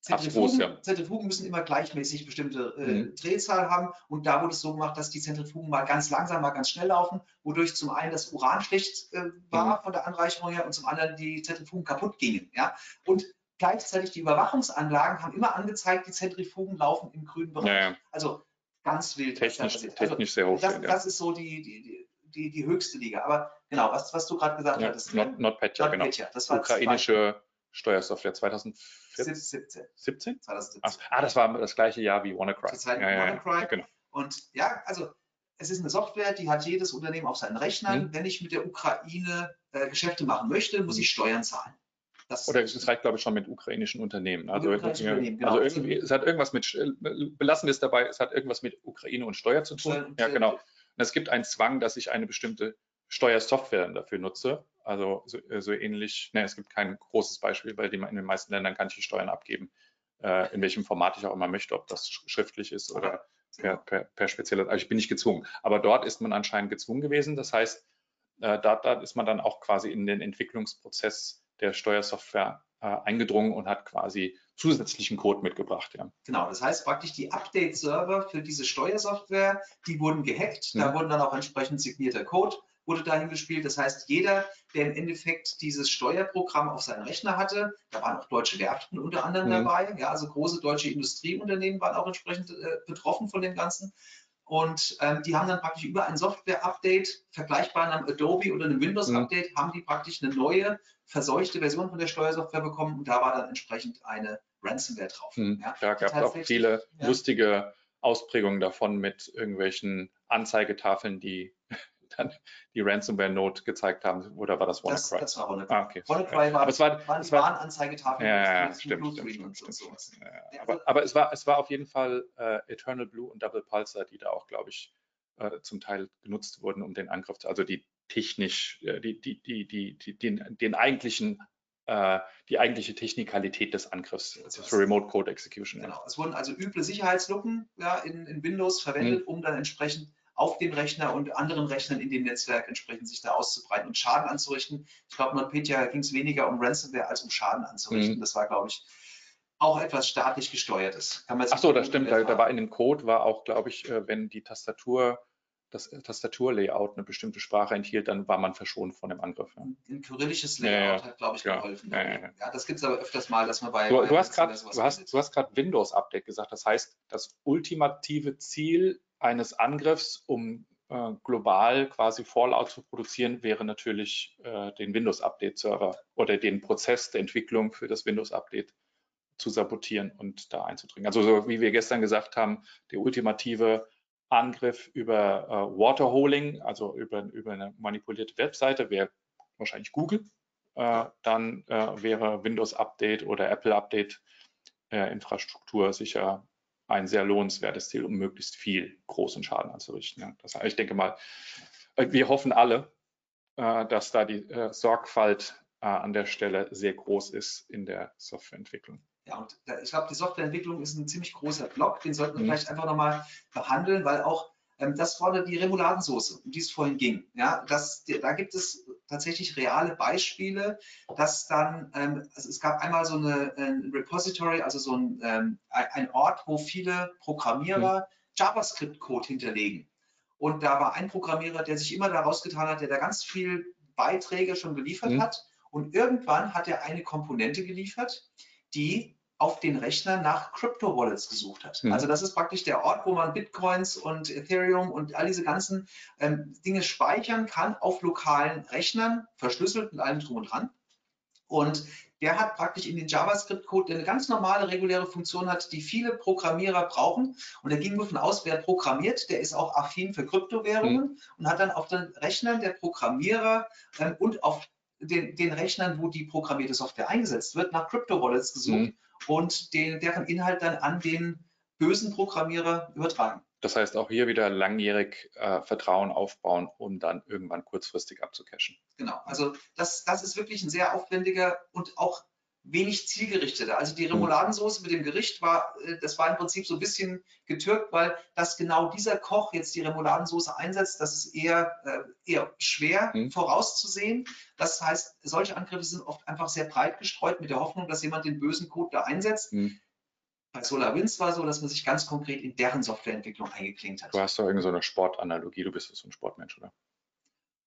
Zentrifugen, ja. Zentrifugen, müssen immer gleichmäßig bestimmte äh, mhm. Drehzahl haben und da wurde es so gemacht, dass die Zentrifugen mal ganz langsam, mal ganz schnell laufen, wodurch zum einen das Uran schlecht äh, war mhm. von der Anreicherung her und zum anderen die Zentrifugen kaputt gingen. Ja? Und gleichzeitig die Überwachungsanlagen haben immer angezeigt, die Zentrifugen laufen im grünen Bereich. Ja. Also ganz wild. Technisch, also, technisch sehr hoch. Das, das, ist so die, die, die, die, höchste Liga. Aber genau, was, was du gerade gesagt hattest. Not, NotPetya, not genau. Das war ukrainische Steuersoftware 2014? 17. 17? 2017. ah, das war das gleiche Jahr wie WannaCry. Zur ja, ja, WannaCry. Ja, genau. Und ja, also es ist eine Software, die hat jedes Unternehmen auf seinen Rechnern. Hm. Wenn ich mit der Ukraine äh, Geschäfte machen möchte, muss hm. ich Steuern zahlen. Das Oder es reicht, glaube ich, schon mit ukrainischen Unternehmen. Also, ukrainischen ja, Unternehmen, genau. also irgendwie, es hat irgendwas mit, belassen wir es dabei, es hat irgendwas mit Ukraine und Steuer zu tun. ja, genau. Es gibt einen Zwang, dass ich eine bestimmte Steuersoftware dafür nutze. Also so, äh, so ähnlich, ne, es gibt kein großes Beispiel, weil in den meisten Ländern kann ich die Steuern abgeben, äh, in welchem Format ich auch immer möchte, ob das schriftlich ist oder per, per, per spezieller, also ich bin nicht gezwungen. Aber dort ist man anscheinend gezwungen gewesen. Das heißt, äh, da, da ist man dann auch quasi in den Entwicklungsprozess der Steuersoftware äh, eingedrungen und hat quasi zusätzlichen Code mitgebracht. Ja. Genau, das heißt praktisch die Update-Server für diese Steuersoftware, die wurden gehackt. Da mhm. wurden dann auch entsprechend signierter Code wurde dahin gespielt. Das heißt, jeder, der im Endeffekt dieses Steuerprogramm auf seinem Rechner hatte, da waren auch deutsche Werften unter anderem mhm. dabei, ja, also große deutsche Industrieunternehmen waren auch entsprechend äh, betroffen von dem Ganzen. Und ähm, die haben dann praktisch über ein Software-Update, vergleichbar einem Adobe oder einem Windows-Update, mhm. haben die praktisch eine neue, verseuchte Version von der Steuersoftware bekommen und da war dann entsprechend eine Ransomware drauf. Mhm. Ja, da gab es auch viele ja. lustige Ausprägungen davon mit irgendwelchen Anzeigetafeln, die dann die Ransomware-Note gezeigt haben, oder war das WannaCry? Das, das war WannaCry. Ah, okay. WannaCry war, aber es war, waren die Warnanzeigetafeln. Ja, ja, stimmt, stimmt, stimmt, stimmt, stimmt. Ja, aber, aber, es, war, es war auf jeden Fall äh, Eternal Blue und Double Pulsar, die da auch, glaube ich, äh, zum Teil genutzt wurden, um den Angriff zu, also die technisch, äh, die, die, die, die, die, den, den eigentlichen äh, die eigentliche Technikalität des Angriffs, das ist Remote Code Execution. Genau. Es wurden also üble Sicherheitslücken ja, in, in Windows verwendet, mhm. um dann entsprechend auf dem Rechner und anderen Rechnern in dem Netzwerk entsprechend sich da auszubreiten und Schaden anzurichten. Ich glaube, NotPetya ging es weniger um Ransomware als um Schaden anzurichten. Mhm. Das war, glaube ich, auch etwas staatlich gesteuertes. Ach so, das stimmt. Da, da, war in dem Code war auch, glaube ich, äh, wenn die Tastatur das Tastaturlayout eine bestimmte Sprache enthielt, dann war man verschont von dem Angriff. Ja. Ein kyrillisches Layout ja, hat, glaube ich, geholfen. Ja, ja das gibt es aber öfters mal, dass man bei. Du, bei du hast gerade Windows-Update gesagt. Das heißt, das ultimative Ziel eines Angriffs, um äh, global quasi Fallout zu produzieren, wäre natürlich äh, den Windows-Update-Server oder den Prozess der Entwicklung für das Windows-Update zu sabotieren und da einzudringen. Also so wie wir gestern gesagt haben, der ultimative Angriff über äh, Waterholing, also über, über eine manipulierte Webseite, wäre wahrscheinlich Google. Äh, dann äh, wäre Windows Update oder Apple Update äh, Infrastruktur sicher ein sehr lohnenswertes Ziel, um möglichst viel großen Schaden anzurichten. Ja. Das, ich denke mal, äh, wir hoffen alle, äh, dass da die äh, Sorgfalt an der Stelle sehr groß ist in der Softwareentwicklung. Ja, und ich glaube, die Softwareentwicklung ist ein ziemlich großer Block, den sollten wir mhm. vielleicht einfach nochmal behandeln, weil auch Ähm, das war die Remouladensoße, um die es vorhin ging. Ja, das, da gibt es tatsächlich reale Beispiele, dass dann, ähm, also es gab einmal so eine, ein Repository, also so ein, ähm, ein Ort, wo viele Programmierer mhm. JavaScript-Code hinterlegen. Und da war ein Programmierer, der sich immer daraus getan hat, der da ganz viel Beiträge schon geliefert mhm. hat. Und irgendwann hat er eine Komponente geliefert, die auf den Rechnern nach Crypto-Wallets gesucht hat. Mhm. Also das ist praktisch der Ort, wo man Bitcoins und Ethereum und all diese ganzen ähm, Dinge speichern kann auf lokalen Rechnern, verschlüsselt mit allem drum und dran. Und der hat praktisch in den JavaScript-Code, der eine ganz normale, reguläre Funktion hat, die viele Programmierer brauchen. Und er ging davon aus, wer programmiert, der ist auch affin für Kryptowährungen mhm. und hat dann auf den Rechnern der Programmierer ähm, und auf den, den, Rechnern, wo die programmierte Software eingesetzt wird, nach Crypto-Wallets gesucht. Mhm und den, deren Inhalt dann an den bösen Programmierer übertragen. Das heißt auch hier wieder langjährig äh, Vertrauen aufbauen, um dann irgendwann kurzfristig abzucachen. Genau, also das, das ist wirklich ein sehr aufwendiger und auch wenig zielgerichteter. Also die hm. Remouladensoße mit dem Gericht war, äh, das war im Prinzip so ein bisschen getürkt, weil dass genau dieser Koch jetzt die Remouladensoße einsetzt, das ist eher, äh, eher schwer mhm. vorauszusehen. Das heißt, solche Angriffe sind oft einfach sehr breit gestreut mit der Hoffnung, dass jemand den bösen Code da einsetzt. Mhm. Bei SolarWinds war es so, dass man sich ganz konkret in deren Softwareentwicklung eingeklinkt hat. Du hast doch irgendeine so Sportanalogie, du bist so ein Sportmensch, oder?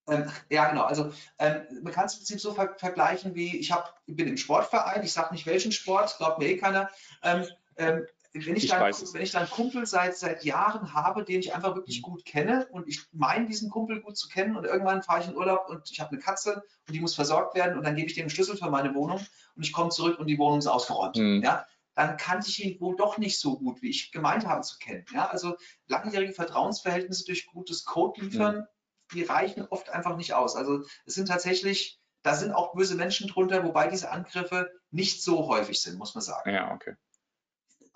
Ähm, ja, genau. Also ähm, man kann es im Prinzip so ver vergleichen wie, ich, hab, ich bin im Sportverein, ich sage nicht welchen Sport, glaubt mir eh keiner. Ähm, ähm wenn, ich, ich dann, wenn ich dann einen Kumpel seit, seit Jahren habe, den ich einfach wirklich mhm. gut kenne und ich meine, diesen Kumpel gut zu kennen und irgendwann fahre ich in Urlaub und ich habe eine Katze und die muss versorgt werden und dann gebe ich dem einen Schlüssel für meine Wohnung und ich komme zurück und die Wohnung ist ausgeräumt. Mhm. Ja? dann kannte ich ihn wohl doch nicht so gut, wie ich gemeint habe zu kennen. Ja, also langjährige Vertrauensverhältnisse durch gutes Code liefern, mhm die reichen oft einfach nicht aus. Also es sind tatsächlich, da sind auch böse Menschen drunter, wobei diese Angriffe nicht so häufig sind, muss man sagen. Ja, okay.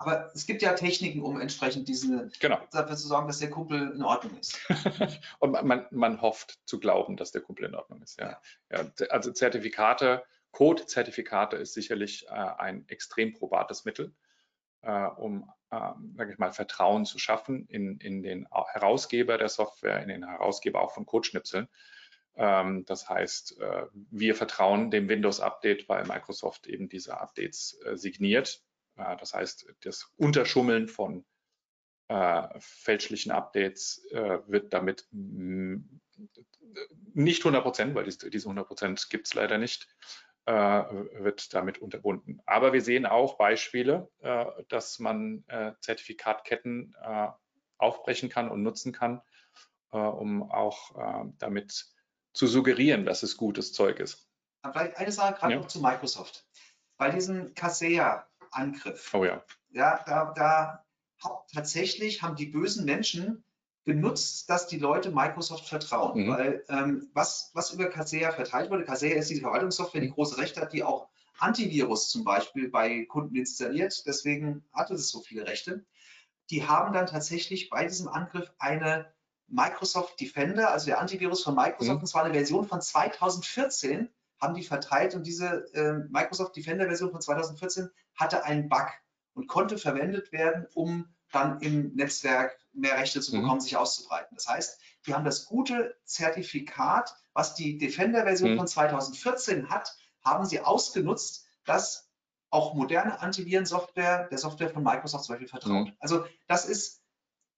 Aber es gibt ja Techniken, um entsprechend diese, genau. dafür zu sorgen, dass der Kumpel in Ordnung ist. Und man, man hofft zu glauben, dass der Kumpel in Ordnung ist. Ja. ja. ja also Zertifikate, Code-Zertifikate ist sicherlich äh, ein extrem probates Mittel, um ähm, sage ich mal, Vertrauen zu schaffen in, in den Herausgeber der Software, in den Herausgeber auch von Codeschnipseln. Ähm, das heißt, äh, wir vertrauen dem Windows-Update, weil Microsoft eben diese Updates äh, signiert. Äh, das heißt, das Unterschummeln von äh, fälschlichen Updates äh, wird damit nicht 100 Prozent, weil diese 100 Prozent gibt es leider nicht, äh, wird damit unterbunden. Aber wir sehen auch Beispiele, äh, dass man äh, Zertifikatketten aufbrechen kann und nutzen kann, um auch damit zu suggerieren, dass es gutes Zeug ist. Vielleicht eine Sache gerade ja. noch zu Microsoft. Bei diesem Kaseya-Angriff, oh ja. ja, da, da tatsächlich haben die bösen Menschen genutzt, dass die Leute Microsoft vertrauen. Mhm. Weil ähm, was, was über Kaseya verteilt wurde, Kaseya ist diese Verwaltungssoftware, die große Rechte hat, die auch Antivirus zum Beispiel bei Kunden installiert. Deswegen hatte es so viele Rechte. Die haben dann tatsächlich bei diesem Angriff eine Microsoft Defender, also der Antivirus von Microsoft, mhm. und zwar eine Version von 2014, haben die verteilt und diese äh, Microsoft Defender Version von 2014 hatte einen Bug und konnte verwendet werden, um dann im Netzwerk mehr Rechte zu mhm. bekommen, mhm. sich auszubreiten. Das heißt, die haben das gute Zertifikat, was die Defender-Version mhm. von 2014 hat, haben sie ausgenutzt, dass auch moderne Antivirensoftware der Software von Microsoft zum Beispiel vertraut. Mhm. Also das ist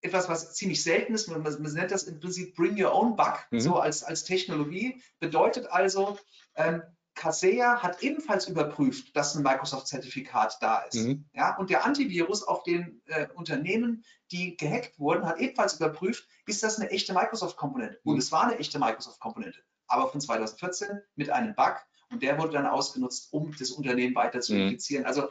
etwas, was ziemlich selten ist. Man, man, nennt das im Prinzip Bring Your Own Bug, mhm. so als, als Technologie. Bedeutet also, ähm, Kaseya hat ebenfalls überprüft, dass ein Microsoft-Zertifikat da ist. Mhm. Ja, und der Antivirus auf den äh, Unternehmen, die gehackt wurden, hat ebenfalls überprüft, ist das eine echte Microsoft-Komponente? Mhm. Und es war eine echte Microsoft-Komponente, aber von 2014 mit einem Bug und der wurde dann ausgenutzt, um das Unternehmen weiter zu mhm. infizieren. Also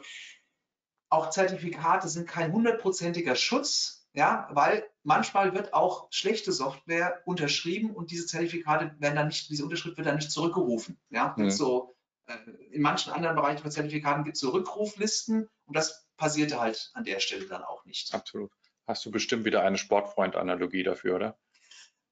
auch Zertifikate sind kein hundertprozentiger Schutz ja, weil manchmal wird auch schlechte Software unterschrieben und diese Zertifikate werden dann nicht, diese Unterschrift wird dann nicht zurückgerufen. Ja, mhm. so äh, in manchen anderen Bereichen von Zertifikaten gibt es so Rückruflisten und das passierte halt an der Stelle dann auch nicht. Absolut. Hast du bestimmt wieder eine Sportfreund-Analogie dafür, oder?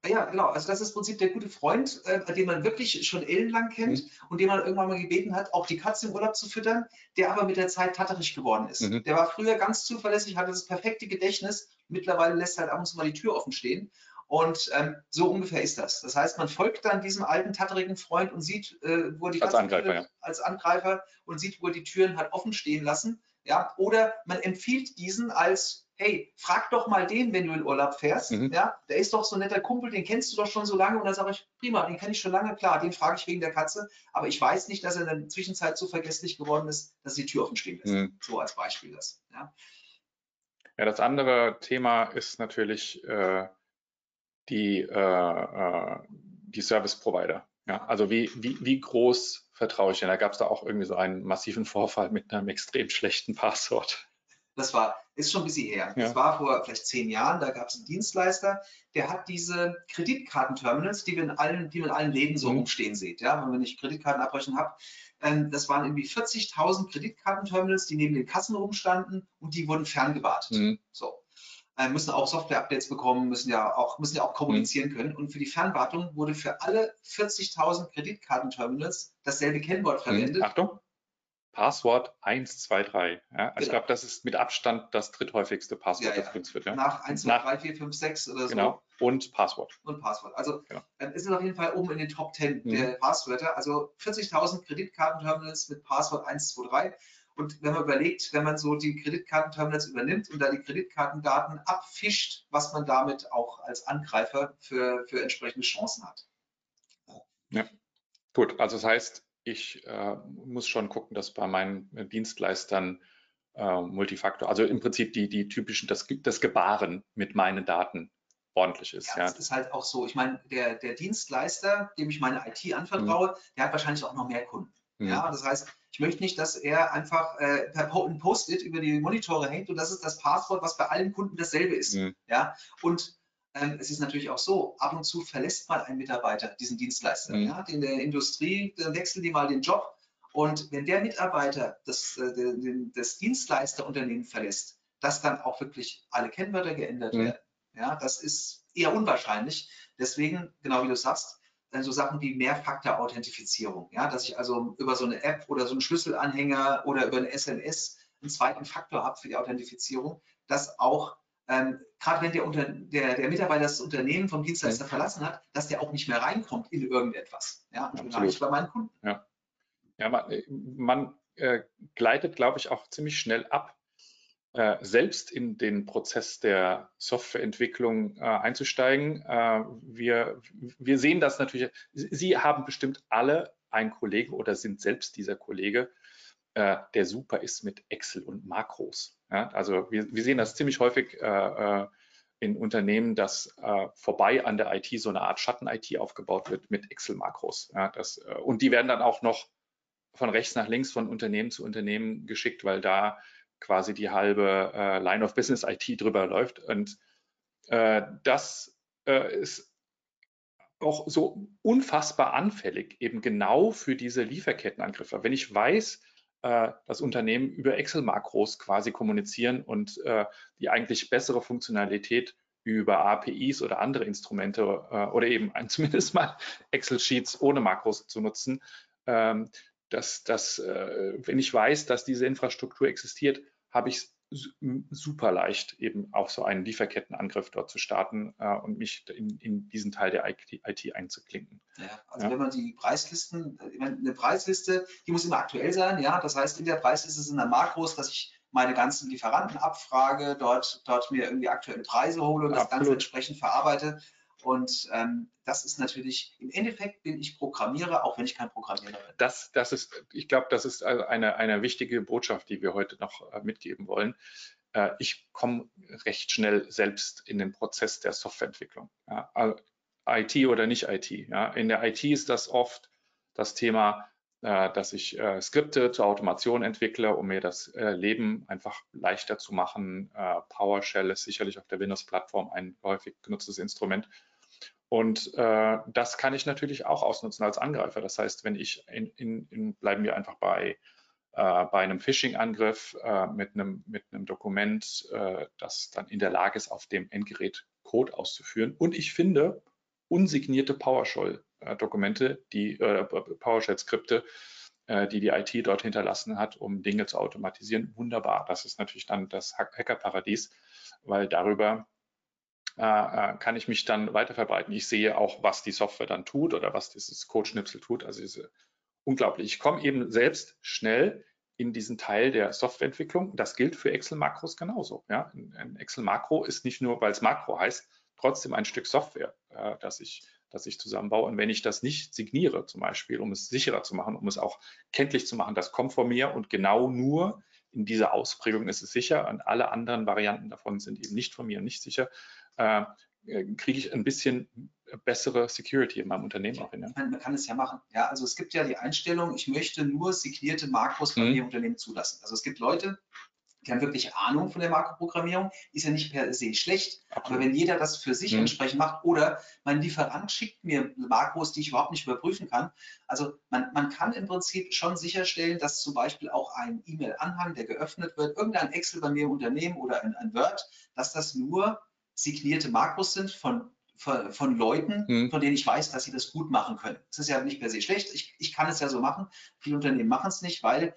Ja, genau. Also das ist im Prinzip der gute Freund, äh, den man wirklich schon ellenlang kennt mhm. und den man irgendwann mal gebeten hat, auch die Katze im Urlaub zu füttern, der aber mit der Zeit tatterig geworden ist. Mhm. Der war früher ganz zuverlässig, hatte das perfekte Gedächtnis. Mittlerweile lässt er halt ab und zu mal die Tür offen stehen. Und ähm, so ungefähr ist das. Das heißt, man folgt dann diesem alten, tatterigen Freund und sieht, äh, wo er die als Angreifer, ja. als Angreifer und sieht, wo er die Türen halt offen stehen lassen. Ja, oder man empfiehlt diesen als hey, frag doch mal den, wenn du in Urlaub fährst. Mhm. Ja, der ist doch so ein netter Kumpel, den kennst du doch schon so lange. Und dann sage ich, prima, den kenne ich schon lange, klar, den frage ich wegen der Katze. Aber ich weiß nicht, dass er in der Zwischenzeit so vergesslich geworden ist, dass die Tür offen stehen lässt. Mhm. So als Beispiel das. Ja. ja, das andere Thema ist natürlich äh, die, äh, äh, die Service Provider. Ja, also wie, wie, wie groß vertraue ich denn? Da gab es da auch irgendwie so einen massiven Vorfall mit einem extrem schlechten Passwort. Das war, ist schon ein bisschen her. Ja. Das war vor vielleicht zehn Jahren, da gab es einen Dienstleister, der hat diese Kreditkartenterminals, die wir in allen, die man in allen Läden so mhm. rumstehen sieht. Ja, wenn ich Kreditkarten abbrechen habe, ähm, das waren irgendwie 40.000 Kreditkartenterminals, die neben den Kassen rumstanden und die wurden ferngewartet. Mhm. So. Äh, müssen auch Software-Updates bekommen, müssen ja auch, müssen ja auch kommunizieren mhm. können. Und für die Fernwartung wurde für alle 40.000 Kreditkartenterminals dasselbe Kennwort mhm. verwendet. Achtung. Passwort 123. Ja? Also genau. ich glaube, das ist mit Abstand das dritthäufigste Passwort, ja, das benutzt wird. Ja? Nach 1, 2, 3, 4, 5, 6 oder so. Genau. Und Passwort. Und Passwort. Also genau. ähm, ist es auf jeden Fall oben in den Top 10 mhm. der Passwörter. Also 40.000 Kreditkartenterminals mit Passwort 123. Und wenn man überlegt, wenn man so die Kreditkartenterminals übernimmt und da die Kreditkartendaten abfischt, was man damit auch als Angreifer für, für entsprechende Chancen hat. Ja, gut. Also das heißt, ich äh, muss schon gucken, dass bei meinen Dienstleistern äh, Multifaktor, also im Prinzip die, die typischen, das, das Gebaren mit meinen Daten ordentlich ist. Ja, ja. das ist halt auch so. Ich meine, der, der Dienstleister, dem ich meine IT anvertraue, mhm. der hat wahrscheinlich auch noch mehr Kunden. Mhm. Ja, das heißt, ich möchte nicht, dass er einfach äh, per Post-it über die Monitore hängt und das ist das Passwort, was bei allen Kunden dasselbe ist. Mhm. Ja, und es ist natürlich auch so, ab und zu verlässt mal ein Mitarbeiter diesen Dienstleister. Mhm. Ja, in der Industrie wechseln die mal den Job. Und wenn der Mitarbeiter das, äh, das Dienstleisterunternehmen verlässt, dass dann auch wirklich alle Kennwörter geändert mhm. werden. Ja, das ist eher unwahrscheinlich. Deswegen, genau wie du sagst, dann so Sachen wie Mehrfaktor-Authentifizierung. Ja, dass ich also über so eine App oder so einen Schlüsselanhänger oder über eine SMS einen zweiten Faktor habe für die Authentifizierung, dass auch ähm, gerade wenn der, unter, der, der, Mitarbeiter das Unternehmen vom Dienstleister mhm. verlassen hat, dass der auch nicht mehr reinkommt in irgendetwas. Ja, und nicht bei meinen Kunden. Ja, ja man, man äh, gleitet, glaube ich, auch ziemlich schnell ab, äh, selbst in den Prozess der Softwareentwicklung äh, einzusteigen. Äh, wir, wir sehen das natürlich, Sie haben bestimmt alle einen Kollegen oder sind selbst dieser Kollege, äh, der super ist mit Excel und Makros. Ja, also wir, wir, sehen das ziemlich häufig äh, äh, in Unternehmen, dass äh, vorbei an der IT so eine Art Schatten-IT aufgebaut wird mit Excel-Makros. Ja, äh, und die werden dann auch noch von rechts nach links von Unternehmen zu Unternehmen geschickt, weil da quasi die halbe äh, Line of Business IT drüber läuft. Und äh, das ist auch so unfassbar anfällig, eben genau für diese Lieferkettenangriffe. Wenn ich weiß, äh, das Unternehmen über Excel-Makros quasi kommunizieren und äh, die eigentlich bessere Funktionalität über APIs oder andere Instrumente äh, oder eben zumindest mal Excel-Sheets ohne Makros zu nutzen, ähm, dass, dass äh, wenn ich weiß, dass diese Infrastruktur existiert, habe ich super leicht, eben auch so einen Lieferkettenangriff dort zu starten äh, und mich in, in, diesen Teil der IT, einzuklinken. Ja, also ja. wenn man die Preislisten, eine Preisliste, die muss immer aktuell sein, ja. Das heißt, in der Preisliste sind dann Makros, dass ich meine ganzen Lieferanten abfrage, dort, dort mir irgendwie aktuelle Preise hole und das Absolut. Ganze entsprechend verarbeite. Und ähm, das ist natürlich, im Endeffekt bin ich Programmierer, auch wenn ich kein Programmierer bin. Das, das ist, ich glaube, das ist eine, eine wichtige Botschaft, die wir heute noch äh, mitgeben wollen. Äh, ich komme recht schnell selbst in den Prozess der Softwareentwicklung. Ja, IT oder nicht IT. Ja. In der IT ist das oft das Thema, äh, dass ich äh, Skripte zur Automation entwickle, um mir das äh, Leben einfach leichter zu machen. PowerShell ist sicherlich auf der Windows-Plattform ein häufig genutztes Instrument. Und äh, das kann ich natürlich auch ausnutzen als Angreifer. Das heißt, wenn ich in, in, in bleiben wir einfach bei, äh, bei einem Phishing-Angriff äh, mit, einem, mit einem Dokument, äh, das dann in der Lage ist, auf dem Endgerät Code auszuführen. Und ich finde unsignierte PowerShell-Dokumente, die äh, PowerShell-Skripte, äh, die die IT dort hinterlassen hat, um Dinge zu automatisieren. Wunderbar. Das ist natürlich dann das Hackerparadies, weil darüber äh, äh, kann ich mich dann weiter verbreiten. Ich sehe auch, was die Software dann tut oder was dieses Codeschnipsel tut. Also diese unglaublich. Ich komme eben selbst schnell in diesen Teil der Softwareentwicklung. Das gilt für Excel-Makros genauso. Ja? Ein Excel-Makro ist nicht nur, weil es Makro heißt, trotzdem ein Stück Software, äh, das ich das ich zusammenbaue. Und wenn ich das nicht signiere, zum Beispiel, um es sicherer zu machen, um es auch kenntlich zu machen, das kommt von mir und genau nur in dieser Ausprägung ist es sicher und alle anderen Varianten davon sind eben nicht von mir und nicht sicher, äh, kriege ich ein bisschen bessere Security in meinem Unternehmen auch hin. Ja? Man kann es ja machen. Ja, also es gibt ja die Einstellung, ich möchte nur signierte Makros von mhm. mir Unternehmen zulassen. Also es gibt Leute, die haben wirklich Ahnung von der Makroprogrammierung, ist ja nicht per se schlecht. Absolut. Aber wenn jeder das für sich mhm. entsprechend macht oder mein Lieferant schickt mir Makros, die ich überhaupt nicht überprüfen kann. Also man, man kann im Prinzip schon sicherstellen, dass zum Beispiel auch ein E-Mail-Anhang, der geöffnet wird, irgendein Excel bei mir im Unternehmen oder ein, ein Word, dass das nur signierte Makros sind von von, Leuten, mhm. von denen ich weiß, dass sie das gut machen können. Das ist ja nicht per se schlecht. Ich, ich kann es ja so machen. Viele Unternehmen machen es nicht, weil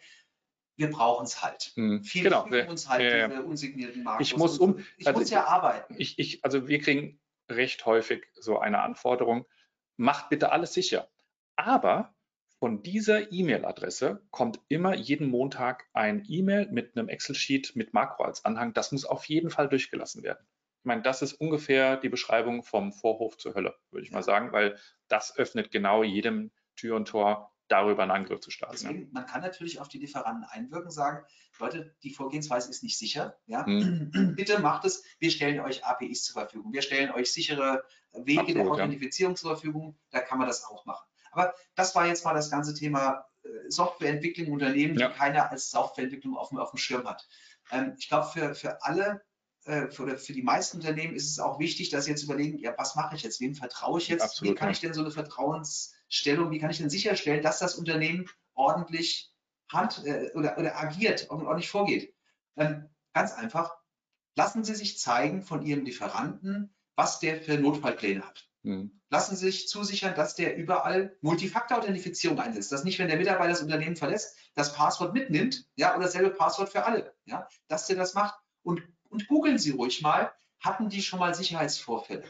wir brauchen es halt. Hm, Viele genau. uns halt äh, diese unsignierten Markus. Ich muss um. Ich also muss ja arbeiten. Ich, ich, also wir kriegen recht häufig so eine Anforderung, macht bitte alles sicher. Aber von dieser E-Mail-Adresse kommt immer jeden Montag ein E-Mail mit einem Excel-Sheet mit Makro als Anhang. Das muss auf jeden Fall durchgelassen werden. Ich meine, das ist ungefähr die Beschreibung vom Vorhof zur Hölle, würde ich mal sagen, weil das öffnet genau jedem Tür und Tor darüber einen Angriff zu starten. Deswegen, ja. man kann natürlich auf die Lieferanten einwirken, sagen, Leute, die Vorgehensweise ist nicht sicher. Ja? Hm. Bitte macht es, wir stellen euch APIs zur Verfügung, wir stellen euch sichere Wege Absolut, der Authentifizierung ja. zur Verfügung, da kann man das auch machen. Aber das war jetzt mal das ganze Thema äh, Softwareentwicklung im Unternehmen, die keiner als Softwareentwicklung auf, auf dem Schirm hat. Ähm, ich glaube, für, für alle äh, für, für, die meisten Unternehmen ist es auch wichtig, dass sie jetzt überlegen, ja, was mache ich jetzt? Wem vertraue ich jetzt? Absolut, wie kann ja. ich denn so eine Vertrauensstellung, wie kann ich denn sicherstellen, dass das Unternehmen ordentlich hand äh, oder, oder agiert und ordentlich vorgeht? Ähm, ganz einfach, lassen Sie sich zeigen von Ihrem Lieferanten, was der für Notfallpläne hat. Mhm. Lassen Sie sich zusichern, dass der überall Multifaktor-Authentifizierung einsetzt. Dass nicht, wenn der Mitarbeiter das Unternehmen verlässt, das Passwort mitnimmt, ja, oder dasselbe Passwort für alle, ja, dass der das macht. Und und googeln Sie ruhig mal, hatten die schon mal Sicherheitsvorfälle?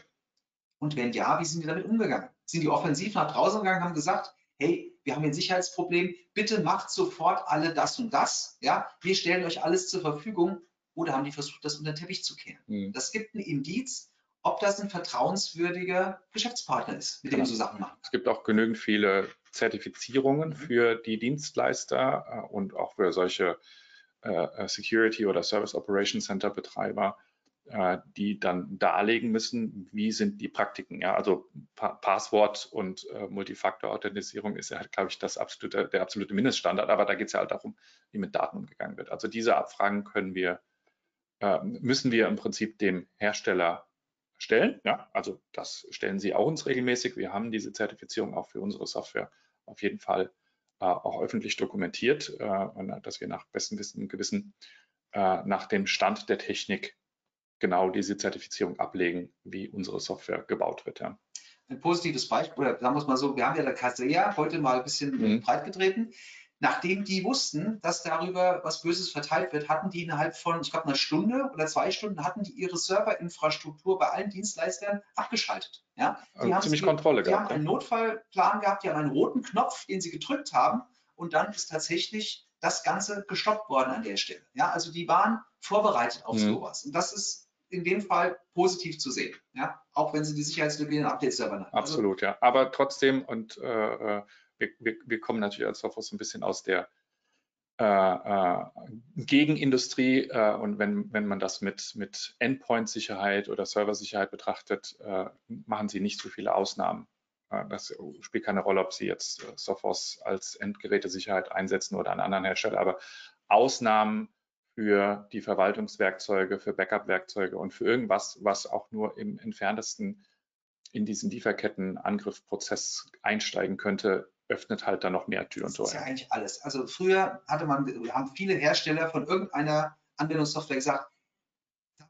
Und wenn ja, wie sind die damit umgegangen? Sind die offensiv nach draußen gegangen, haben gesagt, hey, wir haben hier ein Sicherheitsproblem, bitte macht sofort alle das und das, ja, wir stellen euch alles zur Verfügung, oder haben die versucht, das unter den Teppich zu kehren? Mhm. Das gibt ein Indiz, ob das ein vertrauenswürdiger Geschäftspartner ist, mit dem du Sachen machst. Es gibt auch genügend viele Zertifizierungen mhm. für die Dienstleister äh, und auch für solche äh, Security oder Service Operation Center Betreiber, die dann darlegen müssen, wie sind die Praktiken. Ja, also pa Passwort und äh, Multifaktor-Authentisierung ist ja, halt, glaube ich, das absolute, der absolute Mindeststandard, aber da geht es ja halt darum, wie mit Daten umgegangen wird. Also diese Abfragen können wir, äh, müssen wir im Prinzip dem Hersteller stellen. Ja, also das stellen sie auch uns regelmäßig. Wir haben diese Zertifizierung auch für unsere Software auf jeden Fall äh, auch öffentlich dokumentiert, äh, dass wir nach bestem Wissen und Gewissen äh, nach dem Stand der Technik genau diese Zertifizierung ablegen, wie unsere Software gebaut wird. Ja. Ein positives Beispiel, oder sagen wir es mal so, wir haben ja der Casea heute mal ein bisschen mhm. breit getreten. Nachdem die wussten, dass darüber was Böses verteilt wird, hatten die innerhalb von, ich glaube, einer Stunde oder zwei Stunden, hatten die ihre Serverinfrastruktur bei allen Dienstleistern abgeschaltet. Ja? Die also ziemlich Kontrolle die gehabt. Die haben einen Notfallplan gehabt, die haben einen roten Knopf, den sie gedrückt haben und dann ist tatsächlich das Ganze gestoppt worden an der Stelle. Ja? Also die waren vorbereitet auf mhm. sowas. Und das ist in dem Fall positiv zu sehen, ja, auch wenn sie die Sicherheitslücke in den Update-Servern haben. Also Absolut, also, ja. Aber trotzdem, und äh, äh wir, wir, wir kommen natürlich als Software so ein bisschen aus der äh, äh, Gegenindustrie äh, und wenn, wenn man das mit, mit Endpoint-Sicherheit oder Serversicherheit betrachtet, äh, machen sie nicht so viele Ausnahmen. Äh, das spielt keine Rolle, ob sie jetzt äh, Sophos als Endgerätesicherheit einsetzen oder einen anderen Hersteller, aber Ausnahmen für die Verwaltungswerkzeuge, für Backup-Werkzeuge und für irgendwas, was auch nur im entferntesten in diesen Lieferketten-Angriffsprozess einsteigen könnte, öffnet halt dann noch mehr Tür und Tor. Das ist ja eigentlich alles. Also früher hatte man, haben viele Hersteller von irgendeiner Anwendungssoftware gesagt,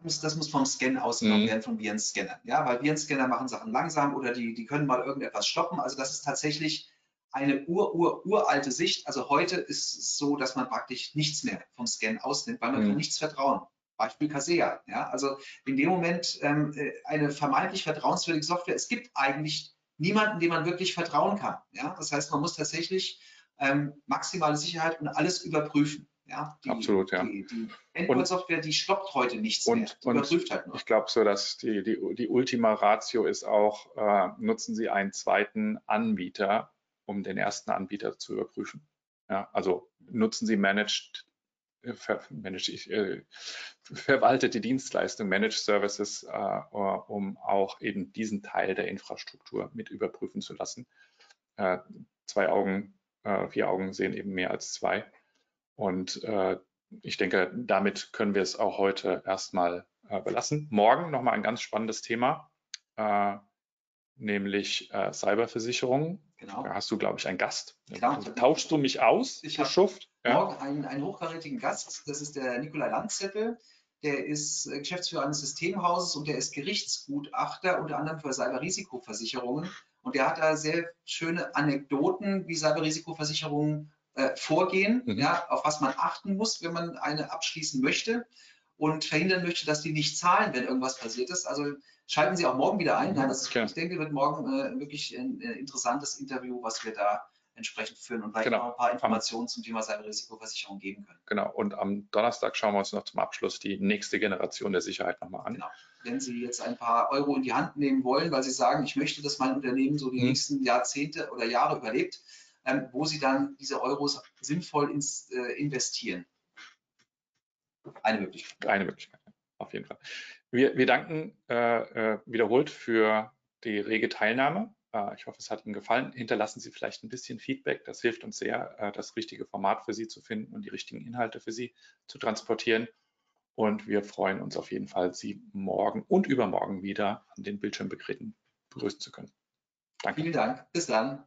muss, das muss vom Scan ausgenommen mhm. werden, von Virenscannern. Ja, weil Virenscanner machen Sachen langsam oder die, die können mal irgendetwas stoppen. Also das ist tatsächlich eine ur, ur, uralte Sicht. Also heute ist es so, dass man praktisch nichts mehr vom Scan ausnimmt, weil man mhm. kann nichts vertrauen. Beispiel Casea. Ja, also in dem Moment ähm, äh, eine vermeintlich vertrauenswürdige Software. Es gibt eigentlich niemanden, dem man wirklich vertrauen kann. Ja, das heißt, man muss tatsächlich ähm, maximale Sicherheit und alles überprüfen. Ja, die, Absolut, ja. Die, die Endpoint-Software, die stoppt heute nichts und, mehr. Die und überprüft halt nur. Ich glaube so, dass die, die, die Ultima Ratio ist auch, äh, nutzen Sie einen zweiten Anbieter, um den ersten Anbieter zu überprüfen. Ja, also nutzen Sie Managed, äh, ver, managed äh, verwaltete Dienstleistung, Managed Services, äh, um auch eben diesen Teil der Infrastruktur mit überprüfen zu lassen. Äh, zwei Augen, äh, vier Augen sehen eben mehr als zwei. Und äh, ich denke, damit können wir es auch heute erstmal äh, belassen. Morgen nochmal ein ganz spannendes Thema, äh, nämlich äh, Cyberversicherung. Genau. Da hast du, glaube ich, einen Gast. Genau. Tauschst du mich aus, ich Schuft? Ja. Morgen einen, einen hochkarätigen Gast. Das ist der Nikolai Landzettel. Der ist äh, Geschäftsführer eines Systemhauses und der ist Gerichtsgutachter unter anderem für Cyberrisikoversicherungen. Und der hat da sehr schöne Anekdoten, wie Cyberrisikoversicherungen äh, vorgehen, mhm. ja, auf was man achten muss, wenn man eine abschließen möchte und verhindern möchte, dass die nicht zahlen, wenn irgendwas passiert ist. Also schalten Sie auch morgen wieder ein. Ja, das, ich denke, wird morgen äh, wirklich ein äh, interessantes Interview, was wir da entsprechend führen und vielleicht genau. noch ein paar Informationen zum Thema Cyberrisikoversicherung geben können. Genau, und am Donnerstag schauen wir uns noch zum Abschluss die nächste Generation der Sicherheit nochmal an. Genau. Wenn Sie jetzt ein paar Euro in die Hand nehmen wollen, weil Sie sagen, ich möchte, dass mein Unternehmen so die hm. nächsten Jahrzehnte oder Jahre überlebt, ähm, wo sie dann diese Euros sinnvoll ins, äh, investieren. Eine Möglichkeit. Eine Möglichkeit, auf jeden Fall. Wir, wir danken äh, äh, wiederholt für die rege Teilnahme. Äh, ich hoffe, es hat Ihnen gefallen. Hinterlassen Sie vielleicht ein bisschen Feedback. Das hilft uns sehr, äh, das richtige Format für Sie zu finden und die richtigen Inhalte für Sie zu transportieren. Und wir freuen uns auf jeden Fall, Sie morgen und übermorgen wieder an den Bildschirmgeräten begrüßen zu können. Danke. Vielen Dank. Bis dann.